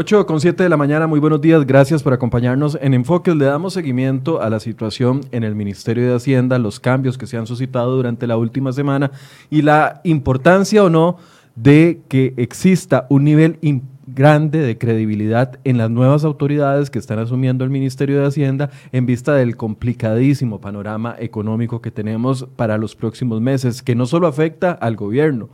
8 con 7 de la mañana, muy buenos días, gracias por acompañarnos en Enfoque. Le damos seguimiento a la situación en el Ministerio de Hacienda, los cambios que se han suscitado durante la última semana y la importancia o no de que exista un nivel grande de credibilidad en las nuevas autoridades que están asumiendo el Ministerio de Hacienda en vista del complicadísimo panorama económico que tenemos para los próximos meses, que no solo afecta al gobierno,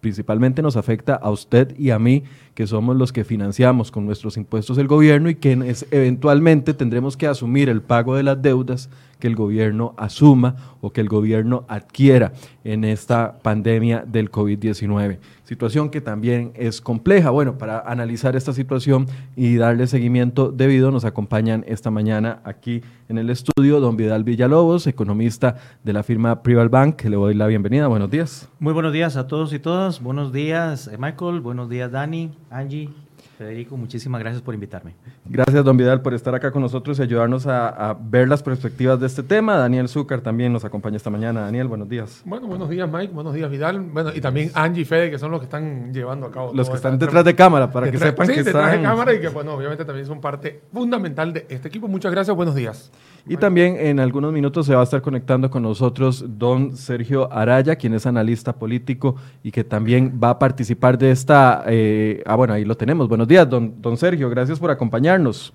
principalmente nos afecta a usted y a mí, que somos los que financiamos con nuestros impuestos el gobierno y que eventualmente tendremos que asumir el pago de las deudas que el gobierno asuma o que el gobierno adquiera en esta pandemia del COVID-19. Situación que también es compleja. Bueno, para analizar esta situación y darle seguimiento debido, nos acompañan esta mañana aquí en el estudio don Vidal Villalobos, economista de la firma Prival Bank, le doy la bienvenida. Buenos días. Muy buenos días a todos y todas. Buenos días, eh, Michael. Buenos días, Dani, Angie, Federico, muchísimas gracias por invitarme. Gracias, don Vidal, por estar acá con nosotros y ayudarnos a, ver las perspectivas de este tema. Daniel Zúcar también nos acompaña esta mañana. Daniel, buenos días. Bueno, buenos días, Mike. Buenos días, Vidal. Bueno, y también Angie y Fede, que son los que están llevando a cabo. Los que están detrás de cámara, para que sepan sí, que detrás de cámara y que, bueno, obviamente también son parte fundamental de este equipo. Muchas gracias, buenos días. Y también en algunos minutos se va a estar conectando con nosotros don Sergio Araya, quien es analista político y que también va a participar de esta... Eh, ah, bueno, ahí lo tenemos. Buenos días, don, don Sergio. Gracias por acompañarnos.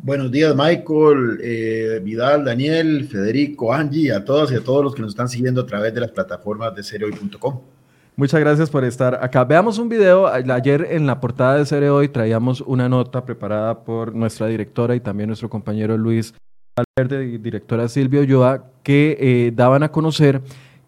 Buenos días, Michael, eh, Vidal, Daniel, Federico, Angie, a todos y a todos los que nos están siguiendo a través de las plataformas de cereoy.com. Muchas gracias por estar acá. Veamos un video. Ayer en la portada de Cereoy traíamos una nota preparada por nuestra directora y también nuestro compañero Luis Valverde y directora Silvia Ulloa, que eh, daban a conocer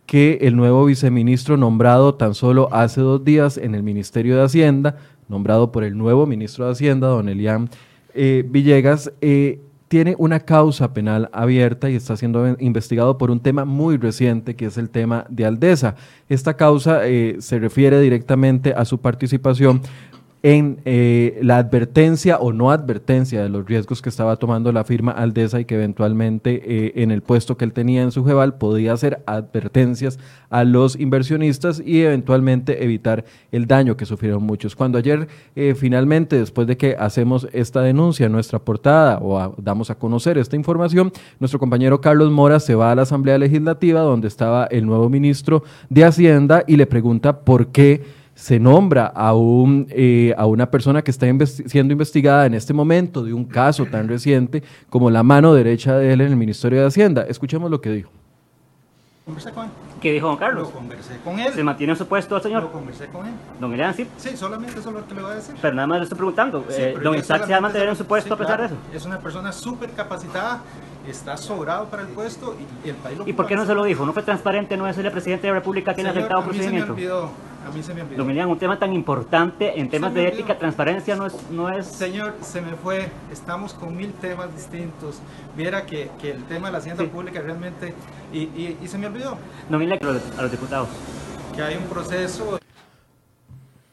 que el nuevo viceministro nombrado tan solo hace dos días en el Ministerio de Hacienda, nombrado por el nuevo ministro de Hacienda, don Elian eh, Villegas, eh, tiene una causa penal abierta y está siendo investigado por un tema muy reciente, que es el tema de Aldesa. Esta causa se refiere directamente a su participación en eh, la advertencia o no advertencia de los riesgos que estaba tomando la firma Aldesa y que eventualmente eh, en el puesto que él tenía en su Jeval podía hacer advertencias a los inversionistas y eventualmente evitar el daño que sufrieron muchos. Cuando ayer eh, finalmente, después de que hacemos esta denuncia en nuestra portada o damos a conocer esta información, nuestro compañero Carlos Mora se va a la Asamblea Legislativa donde estaba el nuevo ministro de Hacienda y le pregunta por qué se nombra a, un, eh, a una persona que está siendo investigada en este momento de un caso tan reciente como la mano derecha de él en el Ministerio de Hacienda. Escuchemos lo que dijo. Conversé con él. ¿Qué dijo don Carlos? Lo conversé con él. ¿Se mantiene en su puesto, señor? Lo conversé con él. ¿Don Elian sí? Sí, solamente eso es lo que le voy a decir. Pero nada más le estoy preguntando. Eh, ¿Don Isaac se va a mantener en su puesto a pesar de eso? Es una persona súper capacitada, está sobrado para el puesto y, el país lo ¿Y por qué no se lo dijo? ¿No fue transparente no decirle al presidente de la República que tiene afectado procedimiento? A mí se me olvidó. A mí se me olvidó. Don Elian, un tema tan importante en temas de ética, transparencia no es, no es... Señor, se me fue. Estamos con mil temas distintos. Viera que, que el tema de la hacienda pública realmente... Y, y, y, se me olvidó. No mire a los diputados. Que hay un proceso...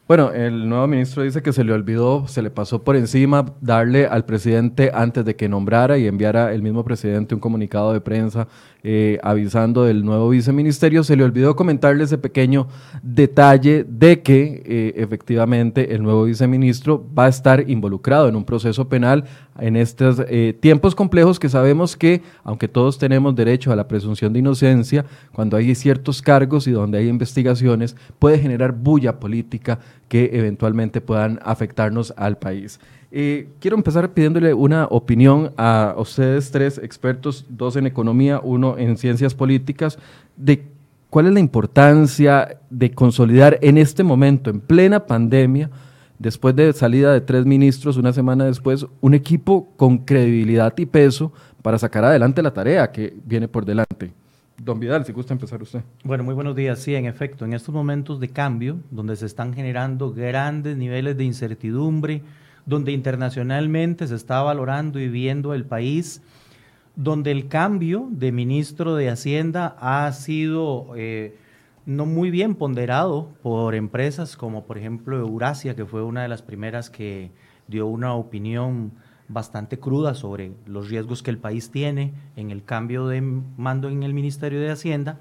Bueno, el nuevo ministro dice que se le olvidó, se le pasó por encima darle al presidente antes de que nombrara y enviara el mismo presidente un comunicado de prensa eh, avisando del nuevo viceministerio. Se le olvidó comentarle ese pequeño detalle de que eh, efectivamente el nuevo viceministro va a estar involucrado en un proceso penal en estos eh, tiempos complejos que sabemos que, aunque todos tenemos derecho a la presunción de inocencia, cuando hay ciertos cargos y donde hay investigaciones, puede generar bulla política que eventualmente puedan afectarnos al país. Quiero empezar pidiéndole una opinión a ustedes tres expertos, dos en economía, uno en ciencias políticas, de cuál es la importancia de consolidar en este momento, en plena pandemia, después de salida de tres ministros, una semana después, un equipo con credibilidad y peso para sacar adelante la tarea que viene por delante. Don Vidal, si gusta empezar usted. Bueno, muy buenos días. Sí, en efecto, en estos momentos de cambio, donde se están generando grandes niveles de incertidumbre, donde internacionalmente se está valorando y viendo el país, donde el cambio de ministro de Hacienda ha sido... Eh, no muy bien ponderado por empresas como por ejemplo Eurasia, que fue una de las primeras que dio una opinión bastante cruda sobre los riesgos que el país tiene en el cambio de mando en el Ministerio de Hacienda.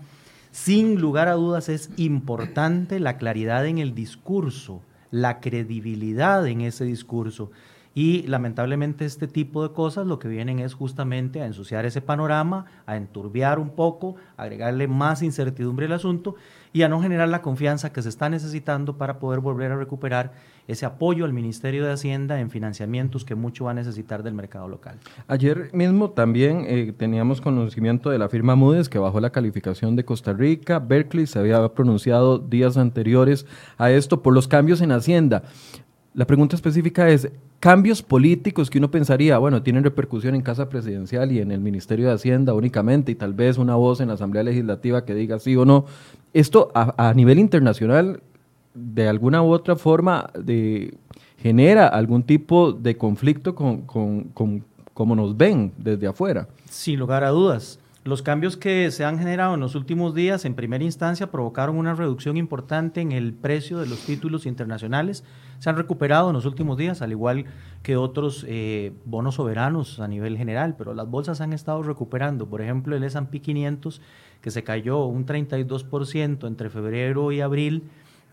Sin lugar a dudas es importante la claridad en el discurso la credibilidad en ese discurso. Y lamentablemente este tipo de cosas lo que vienen es justamente a ensuciar ese panorama, a enturbiar un poco, agregarle más incertidumbre al asunto y a no generar la confianza que se está necesitando para poder volver a recuperar ese apoyo al Ministerio de Hacienda en financiamientos que mucho va a necesitar del mercado local. Ayer mismo también eh, teníamos conocimiento de la firma Moody's que bajó la calificación de Costa Rica. Berkeley se había pronunciado días anteriores a esto por los cambios en Hacienda. La pregunta específica es, cambios políticos que uno pensaría, bueno, tienen repercusión en Casa Presidencial y en el Ministerio de Hacienda únicamente, y tal vez una voz en la Asamblea Legislativa que diga sí o no. Esto a, nivel internacional, de alguna u otra forma, de, genera algún tipo de conflicto con, con, con cómo nos ven desde afuera. Sin lugar a dudas. Los cambios que se han generado en los últimos días, en primera instancia, provocaron una reducción importante en el precio de los títulos internacionales. Se han recuperado en los últimos días, al igual que otros eh, bonos soberanos a nivel general, pero las bolsas han estado recuperando. Por ejemplo, el S&P 500, que se cayó un 32% entre febrero y abril,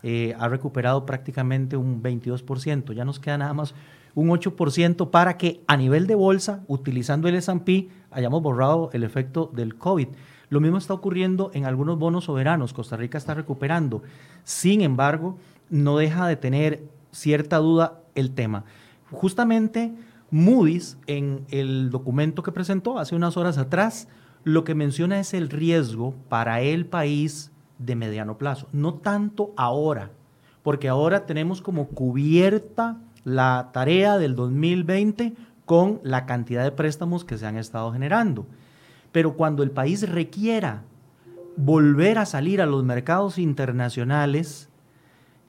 eh, ha recuperado prácticamente un 22%. Ya nos queda nada más un 8% para que a nivel de bolsa, utilizando el S&P, hayamos borrado el efecto del COVID. Lo mismo está ocurriendo en algunos bonos soberanos. Costa Rica está recuperando. Sin embargo, no deja de tener cierta duda el tema. Justamente Moody's, en el documento que presentó hace unas horas atrás, lo que menciona es el riesgo para el país de mediano plazo. No tanto ahora, porque ahora tenemos como cubierta la tarea del 2020 con la cantidad de préstamos que se han estado generando. Pero cuando el país requiera volver a salir a los mercados internacionales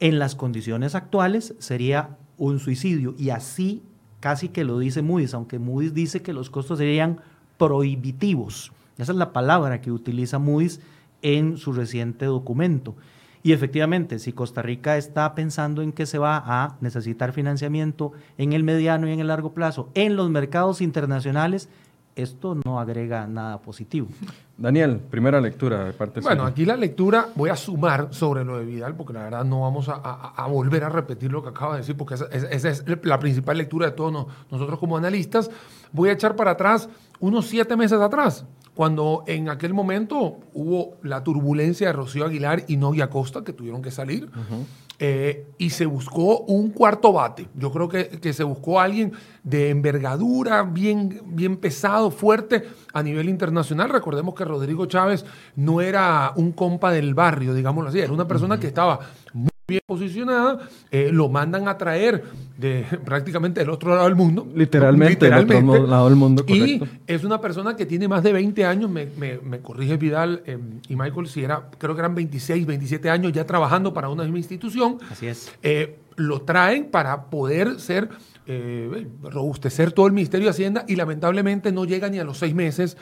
en las condiciones actuales sería un suicidio. Y así casi que lo dice Moody's, aunque Moody's dice que los costos serían prohibitivos. Esa es la palabra que utiliza Moody's en su reciente documento. Y efectivamente, si Costa Rica está pensando en que se va a necesitar financiamiento en el mediano y en el largo plazo en los mercados internacionales, esto no agrega nada positivo. Daniel, primera lectura de parte Bueno, aquí la lectura voy a sumar sobre lo de Vidal, porque la verdad no vamos a, volver a repetir lo que acaba de decir, porque esa, es la principal lectura de todos nosotros como analistas. Voy a echar para atrás unos siete meses atrás cuando en aquel momento hubo la turbulencia de Rocío Aguilar y Novia Costa, que tuvieron que salir, eh, y se buscó un cuarto bate. Yo creo que, se buscó alguien de envergadura, bien, bien pesado, fuerte a nivel internacional. Recordemos que Rodrigo Chávez no era un compa del barrio, digámoslo así, era una persona que estaba muy bien posicionada, eh, lo mandan a traer de prácticamente del otro lado del mundo. Literalmente, del otro lado del mundo. Y es una persona que tiene más de 20 años, me, me, corrige Vidal eh, y Michael, si era, creo que eran 26, 27 años ya trabajando para una misma institución. Así es. Eh, lo traen para poder ser, robustecer todo el Ministerio de Hacienda y lamentablemente no llega ni a los seis meses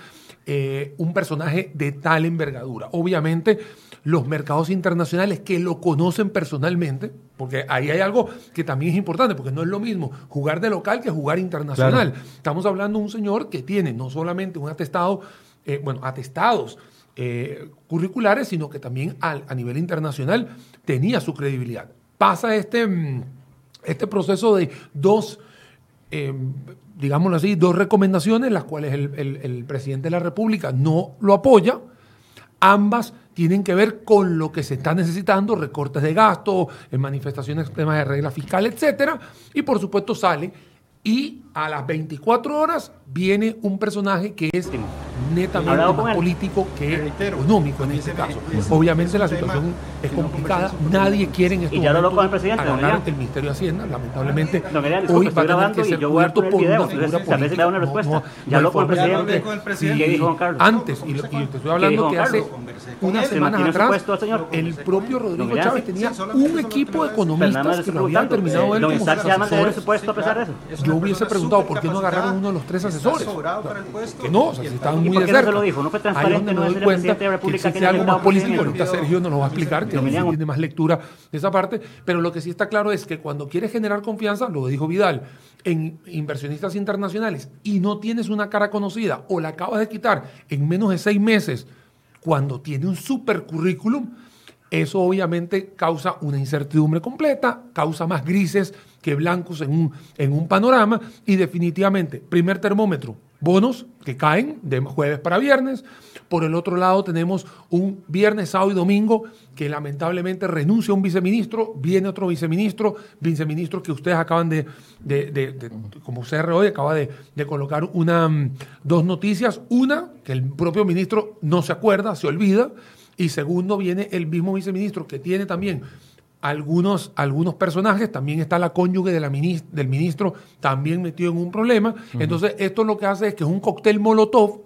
un personaje de tal envergadura. Obviamente los mercados internacionales que lo conocen personalmente, porque ahí hay algo que también es importante, porque no es lo mismo jugar de local que jugar internacional. Estamos hablando de un señor que tiene no solamente un atestado, eh, bueno, atestados eh, curriculares, sino que también a nivel internacional tenía su credibilidad. Pasa este, mm, este proceso de dos, eh, digámoslo así, dos recomendaciones, las cuales el presidente de la República no lo apoya. Ambas tienen que ver con lo que se está necesitando, recortes de gasto, en manifestaciones, temas de regla fiscal, etcétera, y por supuesto sale y a las 24 horas viene un personaje que es netamente más político que económico en este caso. Obviamente la situación es complicada, nadie quiere en este momento el presidente, agarrar el Ministerio de Hacienda, lamentablemente hoy va a tener que ser cubierto por una figura política. Una respuesta. ya habló con el presidente. dijo Carlos? Antes, y, te estoy hablando que hace unas semanas atrás, el propio Rodrigo Chávez tenía un equipo de economistas que lo habían terminado él como sus yo hubiese preguntado por qué no agarraron uno de los tres asesores. Que no, o sea, si estaban muy de cerca. No lo dijo? ¿No fue Ahí donde me doy cuenta que existe algo más político. Ahorita Sergio nos lo va a explicar, que tiene más lectura de esa parte. Pero lo que sí está claro es que cuando quieres generar confianza, lo dijo Vidal, en inversionistas internacionales y no tienes una cara conocida o la acabas de quitar en menos de seis meses, cuando tiene un super currículum, Eso obviamente causa una incertidumbre completa, causa más grises que blancos en un, en un panorama y definitivamente, primer termómetro, bonos que caen de jueves para viernes. Por el otro lado tenemos un viernes, sábado y domingo que lamentablemente renuncia un viceministro, viene otro viceministro, viceministro que ustedes acaban de, de, de, de como CR hoy, acaba de, colocar una, mm, dos noticias. Una, que el propio ministro no se acuerda, se olvida. Y segundo, viene el mismo viceministro que tiene también algunos, algunos personajes, también está la cónyuge de la del ministro, también metido en un problema. Entonces, esto lo que hace es que es un cóctel molotov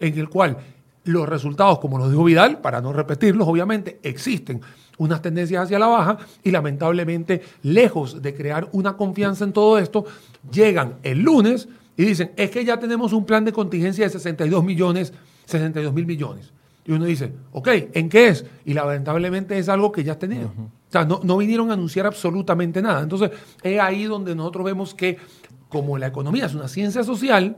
en el cual los resultados, como lo dijo Vidal, para no repetirlos, obviamente, existen unas tendencias hacia la baja y lamentablemente, lejos de crear una confianza en todo esto, llegan el lunes y dicen, es que ya tenemos un plan de contingencia de 62 millones, 62 mil millones. Y uno dice, ok, ¿en qué es? Y lamentablemente es algo que ya tenían. O sea, no, no, vinieron a anunciar absolutamente nada. Entonces, es ahí donde nosotros vemos que, como la economía es una ciencia social,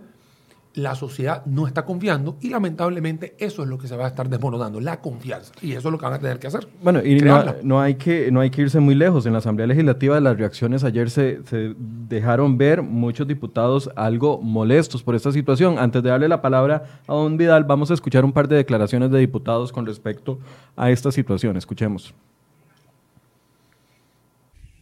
la sociedad no está confiando y lamentablemente eso es lo que se va a estar desmoronando, la confianza. Y eso es lo que van a tener que hacer. Bueno, y no, hay que, no hay que irse muy lejos. En la Asamblea Legislativa las reacciones ayer se, se, dejaron ver muchos diputados algo molestos por esta situación. Antes de darle la palabra a don Vidal, vamos a escuchar un par de declaraciones de diputados con respecto a esta situación. Escuchemos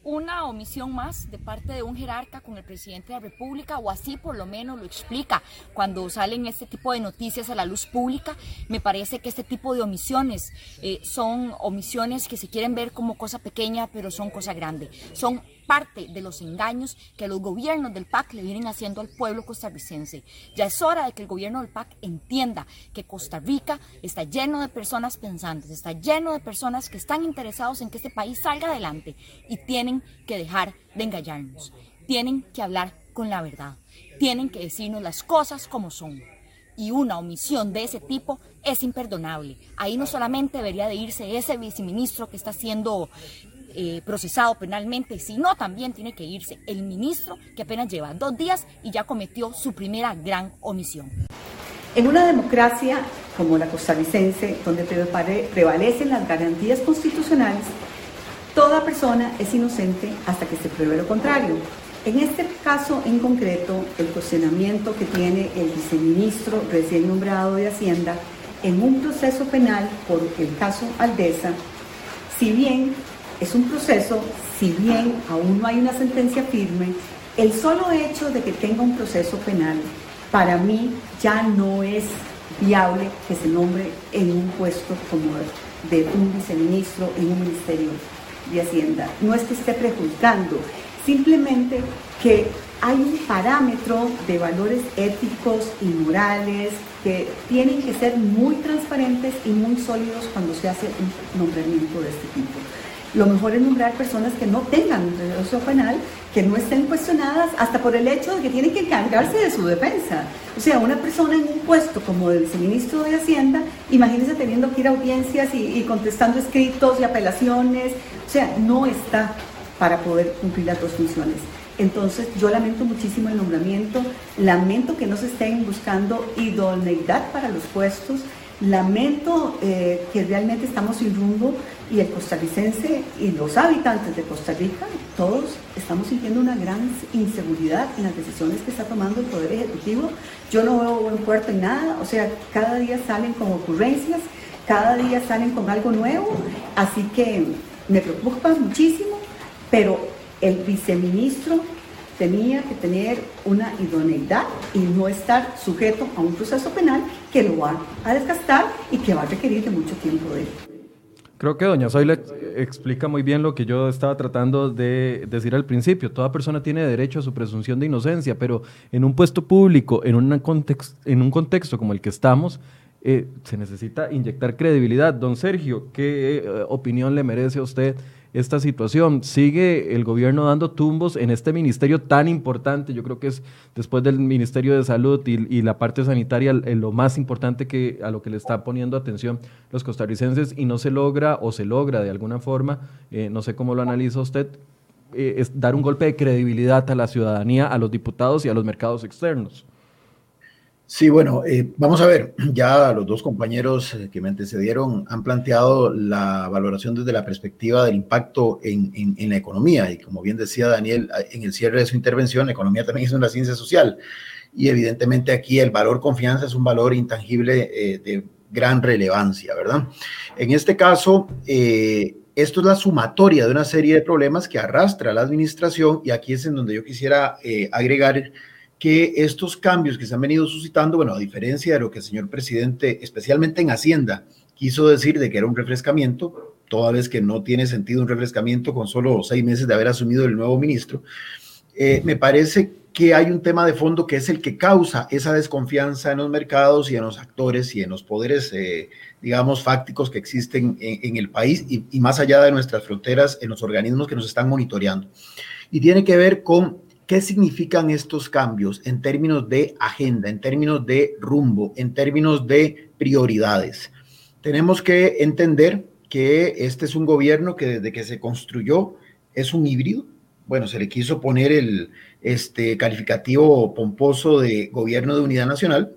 una omisión más de parte de un jerarca con el presidente de la República, o así por lo menos lo explica cuando salen este tipo de noticias a la luz pública. Me parece que este tipo de omisiones eh, son omisiones que se quieren ver como cosa pequeña, pero son cosa grande. Son parte de los engaños que los gobiernos del PAC le vienen haciendo al pueblo costarricense. Ya es hora de que el gobierno del PAC entienda que Costa Rica está lleno de personas pensantes, está lleno de personas que están interesados en que este país salga adelante y tienen que dejar de engañarnos. Tienen que hablar con la verdad. Tienen que decirnos las cosas como son. Y una omisión de ese tipo es imperdonable. Ahí no solamente debería de irse ese viceministro que está siendo eh, procesado penalmente, sino también tiene que irse el ministro que apenas lleva dos días y ya cometió su primera gran omisión. En una democracia como la costarricense, donde prevalecen las garantías constitucionales, toda persona es inocente hasta que se pruebe lo contrario. En este caso en concreto, el cuestionamiento que tiene el viceministro recién nombrado de Hacienda en un proceso penal por el caso Aldesa, si bien es un proceso, si bien aún no hay una sentencia firme, el solo hecho de que tenga un proceso penal, para mí ya no es viable que se nombre en un puesto como de un viceministro en un ministerio de Hacienda. No es que esté prejuzgando, simplemente que hay un parámetro de valores éticos y morales que tienen que ser muy transparentes y muy sólidos cuando se hace un nombramiento de este tipo. Lo mejor es nombrar personas que no tengan proceso penal, que no estén cuestionadas hasta por el hecho de que tienen que encargarse de su defensa. O sea, una persona en un puesto como el viceministro de Hacienda, imagínense teniendo que ir a audiencias y, y contestando escritos y apelaciones. O sea, no está para poder cumplir las dos funciones. Entonces yo lamento muchísimo el nombramiento, lamento que no se estén buscando idoneidad para los puestos, lamento eh, que realmente estamos sin rumbo y el costarricense y los habitantes de Costa Rica, todos estamos sintiendo una gran inseguridad en las decisiones que está tomando el Poder Ejecutivo. Yo no veo buen puerto en nada, o sea, cada día salen con ocurrencias, cada día salen con algo nuevo, así que me preocupa muchísimo, pero el viceministro tenía que tener una idoneidad y no estar sujeto a un proceso penal que lo va a desgastar y que va a requerir de mucho tiempo de él. Creo que doña Zoila explica muy bien lo que yo estaba tratando de decir al principio. Toda persona tiene derecho a su presunción de inocencia, pero en un puesto público, en, una en un contexto como el que estamos, eh, se necesita inyectar credibilidad. Don Sergio, ¿qué eh, opinión le merece a usted esta situación. Sigue el gobierno dando tumbos en este ministerio tan importante, yo creo que es después del Ministerio de Salud y, la parte sanitaria lo más importante que a lo que le está poniendo atención los costarricenses y no se logra o se logra de alguna forma, eh, no sé cómo lo analiza usted, eh, es dar un golpe de credibilidad a la ciudadanía, a los diputados y a los mercados externos. Sí, bueno, eh, vamos a ver, ya los dos compañeros eh, que me antecedieron han planteado la valoración desde la perspectiva del impacto en, la economía y como bien decía Daniel en el cierre de su intervención, la economía también es una ciencia social y evidentemente aquí el valor confianza es un valor intangible eh, de gran relevancia, ¿verdad? En este caso, esto es la sumatoria de una serie de problemas que arrastra la administración y aquí es en donde yo quisiera agregar que estos cambios que se han venido suscitando, bueno, a diferencia de lo que el señor presidente, especialmente en Hacienda, quiso decir de que era un refrescamiento, toda vez que no tiene sentido un refrescamiento con solo seis meses de haber asumido el nuevo ministro, eh, me parece que hay un tema de fondo que es el que causa esa desconfianza en los mercados y en los actores y en los poderes, eh, digamos, fácticos que existen en, el país y, y, más allá de nuestras fronteras, en los organismos que nos están monitoreando. Y tiene que ver con ¿Qué significan estos cambios en términos de agenda, en términos de rumbo, en términos de prioridades? Tenemos que entender que este es un gobierno que desde que se construyó es un híbrido. Bueno, se le quiso poner el este, calificativo pomposo de gobierno de unidad nacional,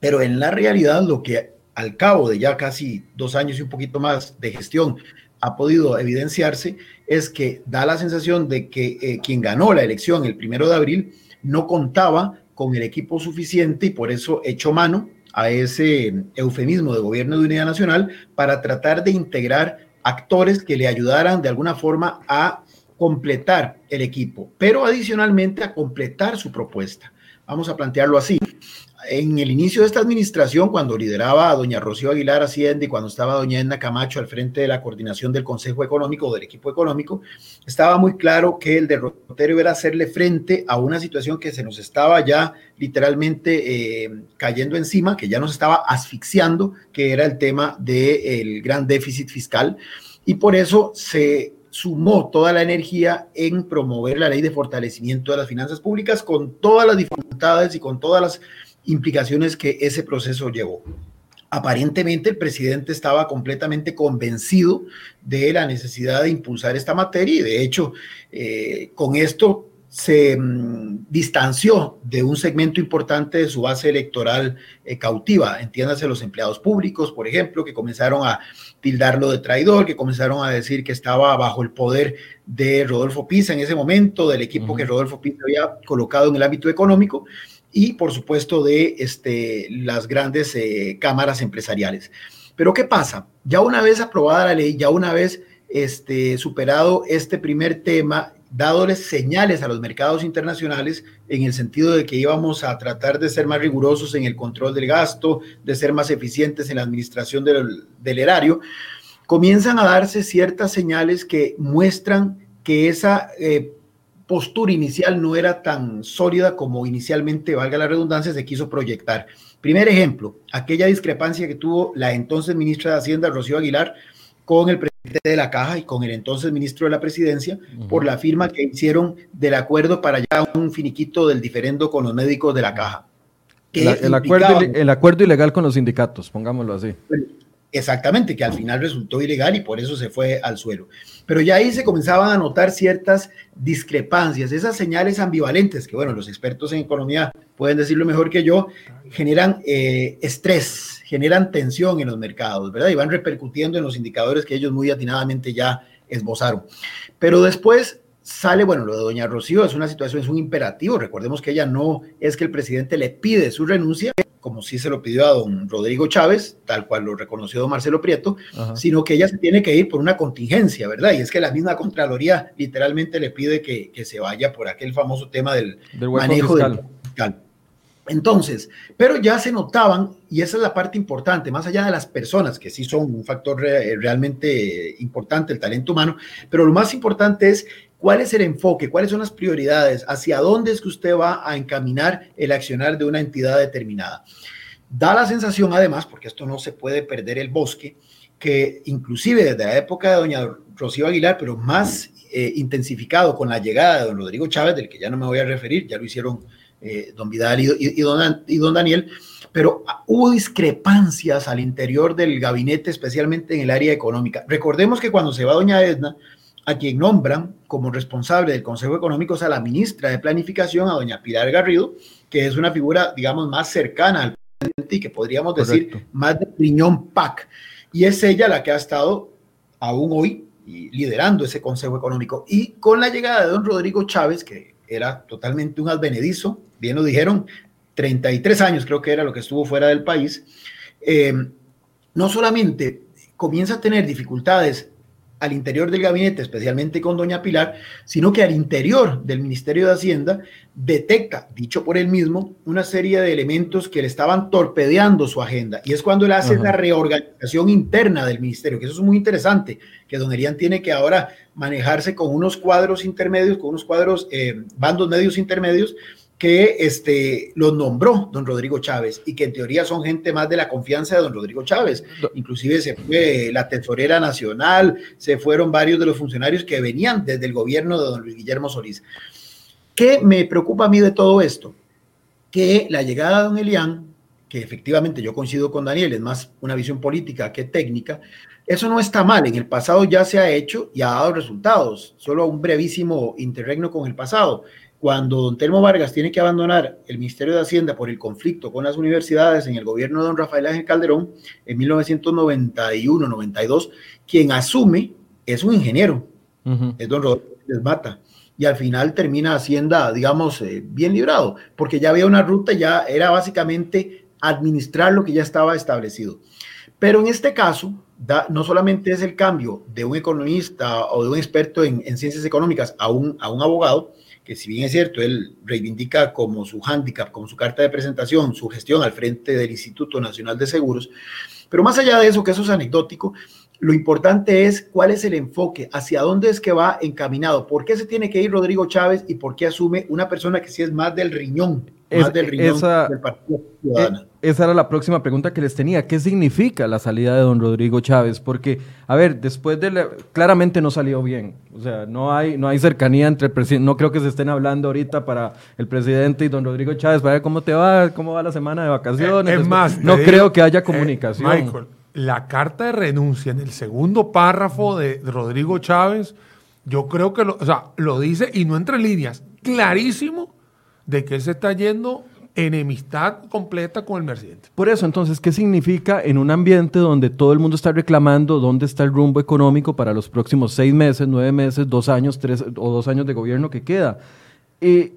pero en la realidad lo que al cabo de ya casi dos años y un poquito más de gestión ha podido evidenciarse es que da la sensación de que eh, quien ganó la elección el primero de abril no contaba con el equipo suficiente y por eso echó mano a ese eufemismo de gobierno de unidad nacional para tratar de integrar actores que le ayudaran de alguna forma a completar el equipo, pero adicionalmente a completar su propuesta. Vamos a plantearlo así en el inicio de esta administración, cuando lideraba a doña Rocío Aguilar Hacienda y cuando estaba doña Edna Camacho al frente de la coordinación del Consejo Económico o del equipo económico, estaba muy claro que el derrotero era hacerle frente a una situación que se nos estaba ya literalmente eh, cayendo encima, que ya nos estaba asfixiando, que era el tema del gran déficit fiscal. Y por eso se sumó toda la energía en promover la ley de fortalecimiento de las finanzas públicas con todas las dificultades y con todas las implicaciones que ese proceso llevó. Aparentemente el presidente estaba completamente convencido de la necesidad de impulsar esta materia y de hecho eh, con esto se mm, distanció de un segmento importante de su base electoral eh, cautiva, entiéndase los empleados públicos, por ejemplo, que comenzaron a tildarlo de traidor, que comenzaron a decir que estaba bajo el poder de Rodolfo Pisa en ese momento, del equipo que Rodolfo Pisa había colocado en el ámbito económico, y por supuesto de este, las grandes eh, cámaras empresariales. Pero ¿qué pasa? Ya una vez aprobada la ley, ya una vez este, superado este primer tema, dádoles señales a los mercados internacionales en el sentido de que íbamos a tratar de ser más rigurosos en el control del gasto, de ser más eficientes en la administración del, erario, comienzan a darse ciertas señales que muestran que esa eh, postura inicial no era tan sólida como inicialmente, valga la redundancia, se quiso proyectar. Primer ejemplo, aquella discrepancia que tuvo la entonces ministra de Hacienda, Rocío Aguilar, con el presidente de la Caja y con el entonces ministro de la Presidencia por la firma que hicieron del acuerdo para ya un finiquito del diferendo con los médicos de la Caja. el, acuerdo, el acuerdo ilegal con los sindicatos, pongámoslo así. Exactamente, que al final resultó ilegal y por eso se fue al suelo. Pero ya ahí se comenzaban a notar ciertas discrepancias, esas señales ambivalentes, que bueno, los expertos en economía pueden decirlo mejor que yo, generan eh, estrés, generan tensión en los mercados, ¿verdad? Y van repercutiendo en los indicadores que ellos muy atinadamente ya esbozaron. Pero después sale, bueno, lo de doña Rocío es una situación, es un imperativo. Recordemos que ella no es que el presidente le pide su renuncia, como sí se lo pidió a don Rodrigo Chávez, tal cual lo reconoció don Marcelo Prieto, sino que ella se tiene que ir por una contingencia, ¿verdad? Y es que la misma Contraloría literalmente le pide que, se vaya por aquel famoso tema del, manejo del fiscal. Entonces, pero ya se notaban, y esa es la parte importante, más allá de las personas, que sí son un factor realmente importante, el talento humano, pero lo más importante es ¿Cuál es el enfoque? ¿Cuáles son las prioridades? ¿Hacia dónde es que usted va a encaminar el accionar de una entidad determinada? Da la sensación, además, porque esto no se puede perder el bosque, que inclusive desde la época de doña Rocío Aguilar, pero más eh, intensificado con la llegada de don Rodrigo Chávez, del que ya no me voy a referir, ya lo hicieron eh, don Vidal y, don, y don Daniel, pero hubo discrepancias al interior del gabinete, especialmente en el área económica. Recordemos que cuando se va doña Edna, a quien nombran como responsable del Consejo Económico es a la ministra de Planificación, a doña Pilar Garrido, que es una figura, digamos, más cercana al presidente y que podríamos decir más de piñón PAC. Y es ella la que ha estado aún hoy liderando ese Consejo Económico. Y con la llegada de don Rodrigo Chávez, que era totalmente un advenedizo, bien lo dijeron, 33 años creo que era lo que estuvo fuera del país, eh, no solamente comienza a tener dificultades al interior del gabinete, especialmente con doña Pilar, sino que al interior del Ministerio de Hacienda detecta, dicho por él mismo, una serie de elementos que le estaban torpedeando su agenda. Y es cuando él hace la reorganización interna del ministerio, que eso es muy interesante, que don Erian tiene que ahora manejarse con unos cuadros intermedios, con unos cuadros, eh, bandos medios intermedios, que este, los nombró don Rodrigo Chávez y que en teoría son gente más de la confianza de don Rodrigo Chávez. Inclusive se fue la tesorera nacional, se fueron varios de los funcionarios que venían desde el gobierno de don Luis Guillermo Solís. ¿Qué me preocupa a mí de todo esto? Que la llegada de don Elián, que efectivamente yo coincido con Daniel, es más una visión política que técnica, eso no está mal, en el pasado ya se ha hecho y ha dado resultados, solo un brevísimo interregno con el pasado cuando don Telmo Vargas tiene que abandonar el Ministerio de Hacienda por el conflicto con las universidades en el gobierno de don Rafael Ángel Calderón en 1991-92, quien asume es un ingeniero, es don Rodríguez Mata. Y al final termina Hacienda, digamos, eh, bien librado, porque ya había una ruta, ya era básicamente administrar lo que ya estaba establecido. Pero en este caso, no solamente es el cambio de un economista o de un experto en, ciencias económicas a un, a un abogado, que si bien es cierto, él reivindica como su hándicap, como su carta de presentación, su gestión al frente del Instituto Nacional de Seguros, pero más allá de eso, que eso es anecdótico, lo importante es cuál es el enfoque, hacia dónde es que va encaminado, por qué se tiene que ir Rodrigo Chávez y por qué asume una persona que sí es más del riñón, más del riñón del Partido Ciudadano. Eh, esa era la próxima pregunta que les tenía. ¿Qué significa la salida de don Rodrigo Chávez? Porque, a ver, después de la, claramente no salió bien. O sea, no hay, no hay cercanía entre el presidente. No creo que se estén hablando ahorita para el presidente y don Rodrigo Chávez para ver cómo te va, cómo va la semana de vacaciones. Es más, no creo que haya eh, comunicación. Michael, la carta de renuncia en el segundo párrafo de Rodrigo Chávez, yo creo que lo, o sea, lo dice y no entre líneas, clarísimo de que él se está yendo enemistad completa con el presidente. Por eso, entonces, ¿qué significa en un ambiente donde todo el mundo está reclamando dónde está el rumbo económico para los próximos seis meses, nueve meses, dos años, tres o dos años de gobierno que queda? Eh,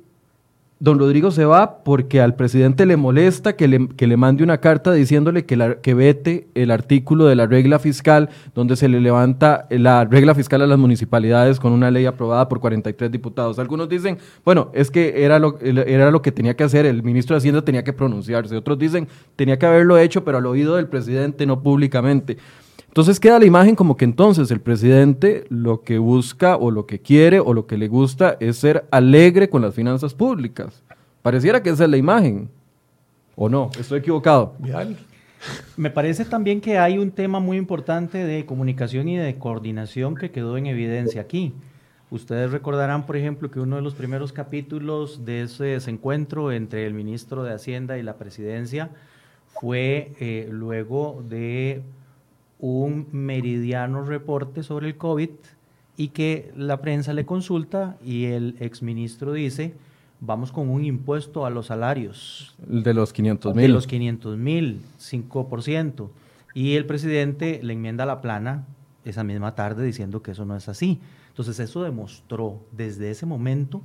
Don Rodrigo se va porque al presidente le molesta que le, que le mande una carta diciéndole que, que vete el artículo de la regla fiscal donde se le levanta la regla fiscal a las municipalidades con una ley aprobada por 43 diputados. Algunos dicen, bueno, es que era lo, era lo que tenía que hacer, el ministro de Hacienda tenía que pronunciarse. Otros dicen, tenía que haberlo hecho, pero al oído del presidente, no públicamente. Entonces queda la imagen como que entonces el presidente lo que busca o lo que quiere o lo que le gusta es ser alegre con las finanzas públicas. Pareciera que esa es la imagen. ¿O no? Estoy equivocado. Me parece también que hay un tema muy importante de comunicación y de coordinación que quedó en evidencia aquí. Ustedes recordarán, por ejemplo, que uno de los primeros capítulos de ese desencuentro entre el ministro de Hacienda y la presidencia fue eh, luego de un meridiano reporte sobre el COVID y que la prensa le consulta y el exministro dice, vamos con un impuesto a los salarios. De los 500 mil. De los 500 mil, 5%. Y el presidente le enmienda la plana esa misma tarde diciendo que eso no es así. Entonces eso demostró desde ese momento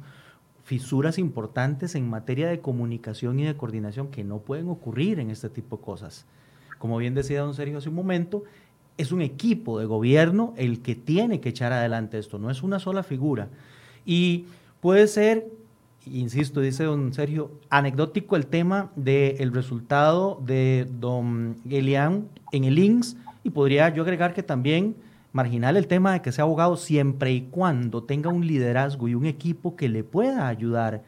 fisuras importantes en materia de comunicación y de coordinación que no pueden ocurrir en este tipo de cosas. Como bien decía don Sergio hace un momento, es un equipo de gobierno el que tiene que echar adelante esto, no es una sola figura. Y puede ser, insisto, dice don Sergio, anecdótico el tema del resultado de don Elian en el INSS y podría yo agregar que también marginal el tema de que sea abogado siempre y cuando tenga un liderazgo y un equipo que le pueda ayudar.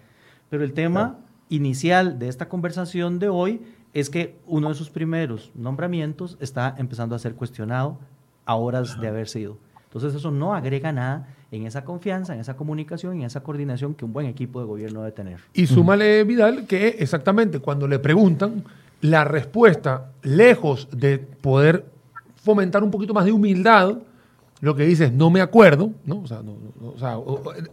Pero el tema inicial de esta conversación de hoy es que uno de sus primeros nombramientos está empezando a ser cuestionado a horas de haber sido. Entonces eso no agrega nada en esa confianza, en esa comunicación, en esa coordinación que un buen equipo de gobierno debe tener. Y súmale, Vidal, que exactamente cuando le preguntan, la respuesta, lejos de poder fomentar un poquito más de humildad, lo que dice es no me acuerdo, ¿no? O sea, no- no- o sea,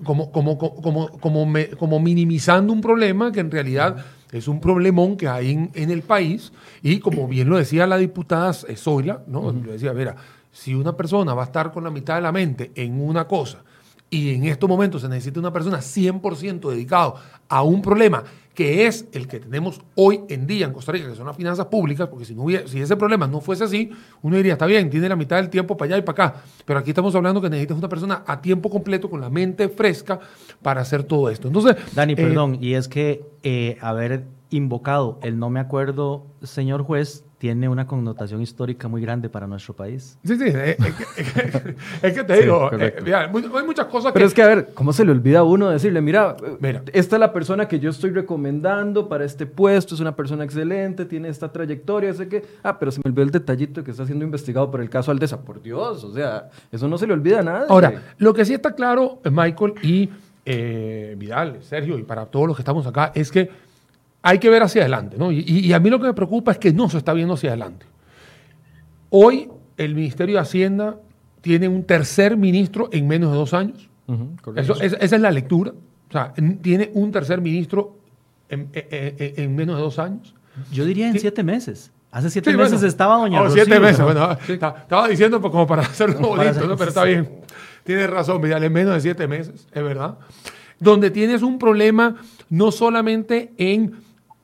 como, como, como, como, me- como minimizando un problema que en realidad es un problemón que hay en, en el país y como bien lo decía la diputada Zoila, ¿no? Lo decía, mira, si una persona va a estar con la mitad de la mente en una cosa y en estos momentos se necesita una persona 100% dedicado a un problema que es el que tenemos hoy en día en Costa Rica, que son las finanzas públicas, porque si, no hubiera- si ese problema no fuese así, uno diría, está bien, tiene la mitad del tiempo para allá y para acá, pero aquí estamos hablando que necesitas una persona a tiempo completo, con la mente fresca, para hacer todo esto. Entonces, Dani, eh, perdón, y es que eh, haber invocado el no me acuerdo, señor juez, tiene una connotación histórica muy grande para nuestro país. Sí, sí, eh, es, que, es que- te Sí, digo, eh, mira, hay muchas cosas Pero que... es que, a ver, ¿cómo se le olvida a uno decirle, mira, eh, Mira. esta es la persona que yo estoy recomendando para este puesto, es una persona excelente, tiene esta trayectoria, sé que, ah, pero se me olvidó el detallito de que está siendo investigado por el caso Aldesa, por Dios, o sea, eso no se le olvida a nadie. Ahora, lo que sí está claro, eh, Michael y eh, Vidal, Sergio, y para todos los que estamos acá, es que hay que ver hacia adelante, ¿no? Y, a mí lo que me preocupa es que no se está viendo hacia adelante. Hoy el Ministerio de Hacienda tiene un tercer ministro en menos de dos años. Eso- es- esa es la lectura. O sea, tiene un tercer ministro en, en- en- en menos de dos años. Yo diría en Sí. siete meses. Hace siete Sí, meses bueno. estaba doña Oh, Rocío. siete meses, ¿no? bueno, estaba diciendo pues, como para hacerlo bonito, hacer- ¿no? pero está bien. Tienes razón, Vidal, en menos de siete meses, es verdad. Donde tienes un problema no solamente en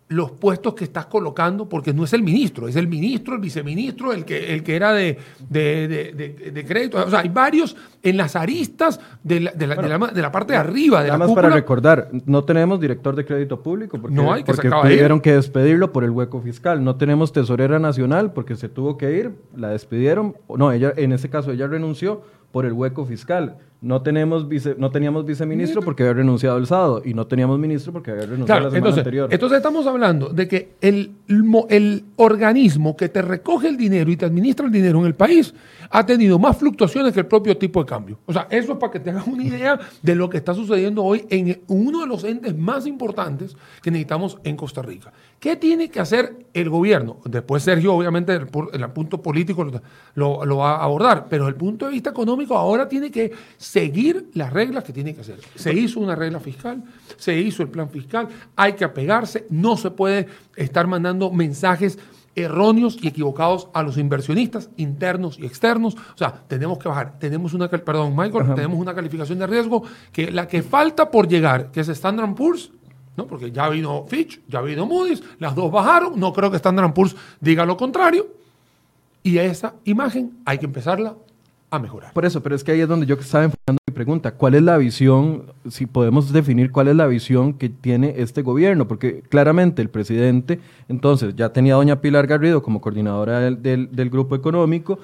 los puestos que estás colocando, porque no es el ministro, es el ministro, el viceministro, el que, el que era de, de, de- de- crédito. O sea, hay varios en las aristas de la, de la- de la- de la parte de arriba de Nada la más para recordar, no tenemos director de crédito público porque, No hay, que porque tuvieron que despedirlo por el hueco fiscal. No tenemos tesorera nacional porque se tuvo que ir, la despidieron. No, ella en ese caso ella renunció por el hueco fiscal. No tenemos vice- no teníamos viceministro porque había renunciado el sábado y no teníamos ministro porque había renunciado Claro, la semana entonces, anterior. entonces estamos hablando de que el, el organismo que te recoge el dinero y te administra el dinero en el país ha tenido más fluctuaciones que el propio tipo de cambio. O sea, eso es para que te hagas una idea de lo que está sucediendo hoy en uno de los entes más importantes que necesitamos en Costa Rica. ¿Qué tiene que hacer el gobierno? Después Sergio, obviamente, el, pu- el punto político lo, lo- lo va a abordar, pero desde el punto de vista económico ahora tiene que seguir las reglas que tiene que hacer. Se hizo una regla fiscal, se hizo el plan fiscal, hay que apegarse, no se puede estar mandando mensajes erróneos y equivocados a los inversionistas internos y externos. O sea, tenemos que bajar. Tenemos una, perdón, Michael, tenemos una calificación de riesgo que la que falta por llegar, que es Standard Poor's, ¿no? Porque ya vino Fitch, ya vino Moody's, las dos bajaron, no creo que Standard Poor's diga lo contrario. Y esa imagen hay que empezarla a mejorar. Por eso, pero es que ahí es donde yo estaba enfocando mi pregunta. ¿Cuál es la visión, si podemos definir cuál es la visión que tiene este gobierno? Porque claramente el presidente, entonces, ya tenía a doña Pilar Garrido como coordinadora del, del- del grupo económico,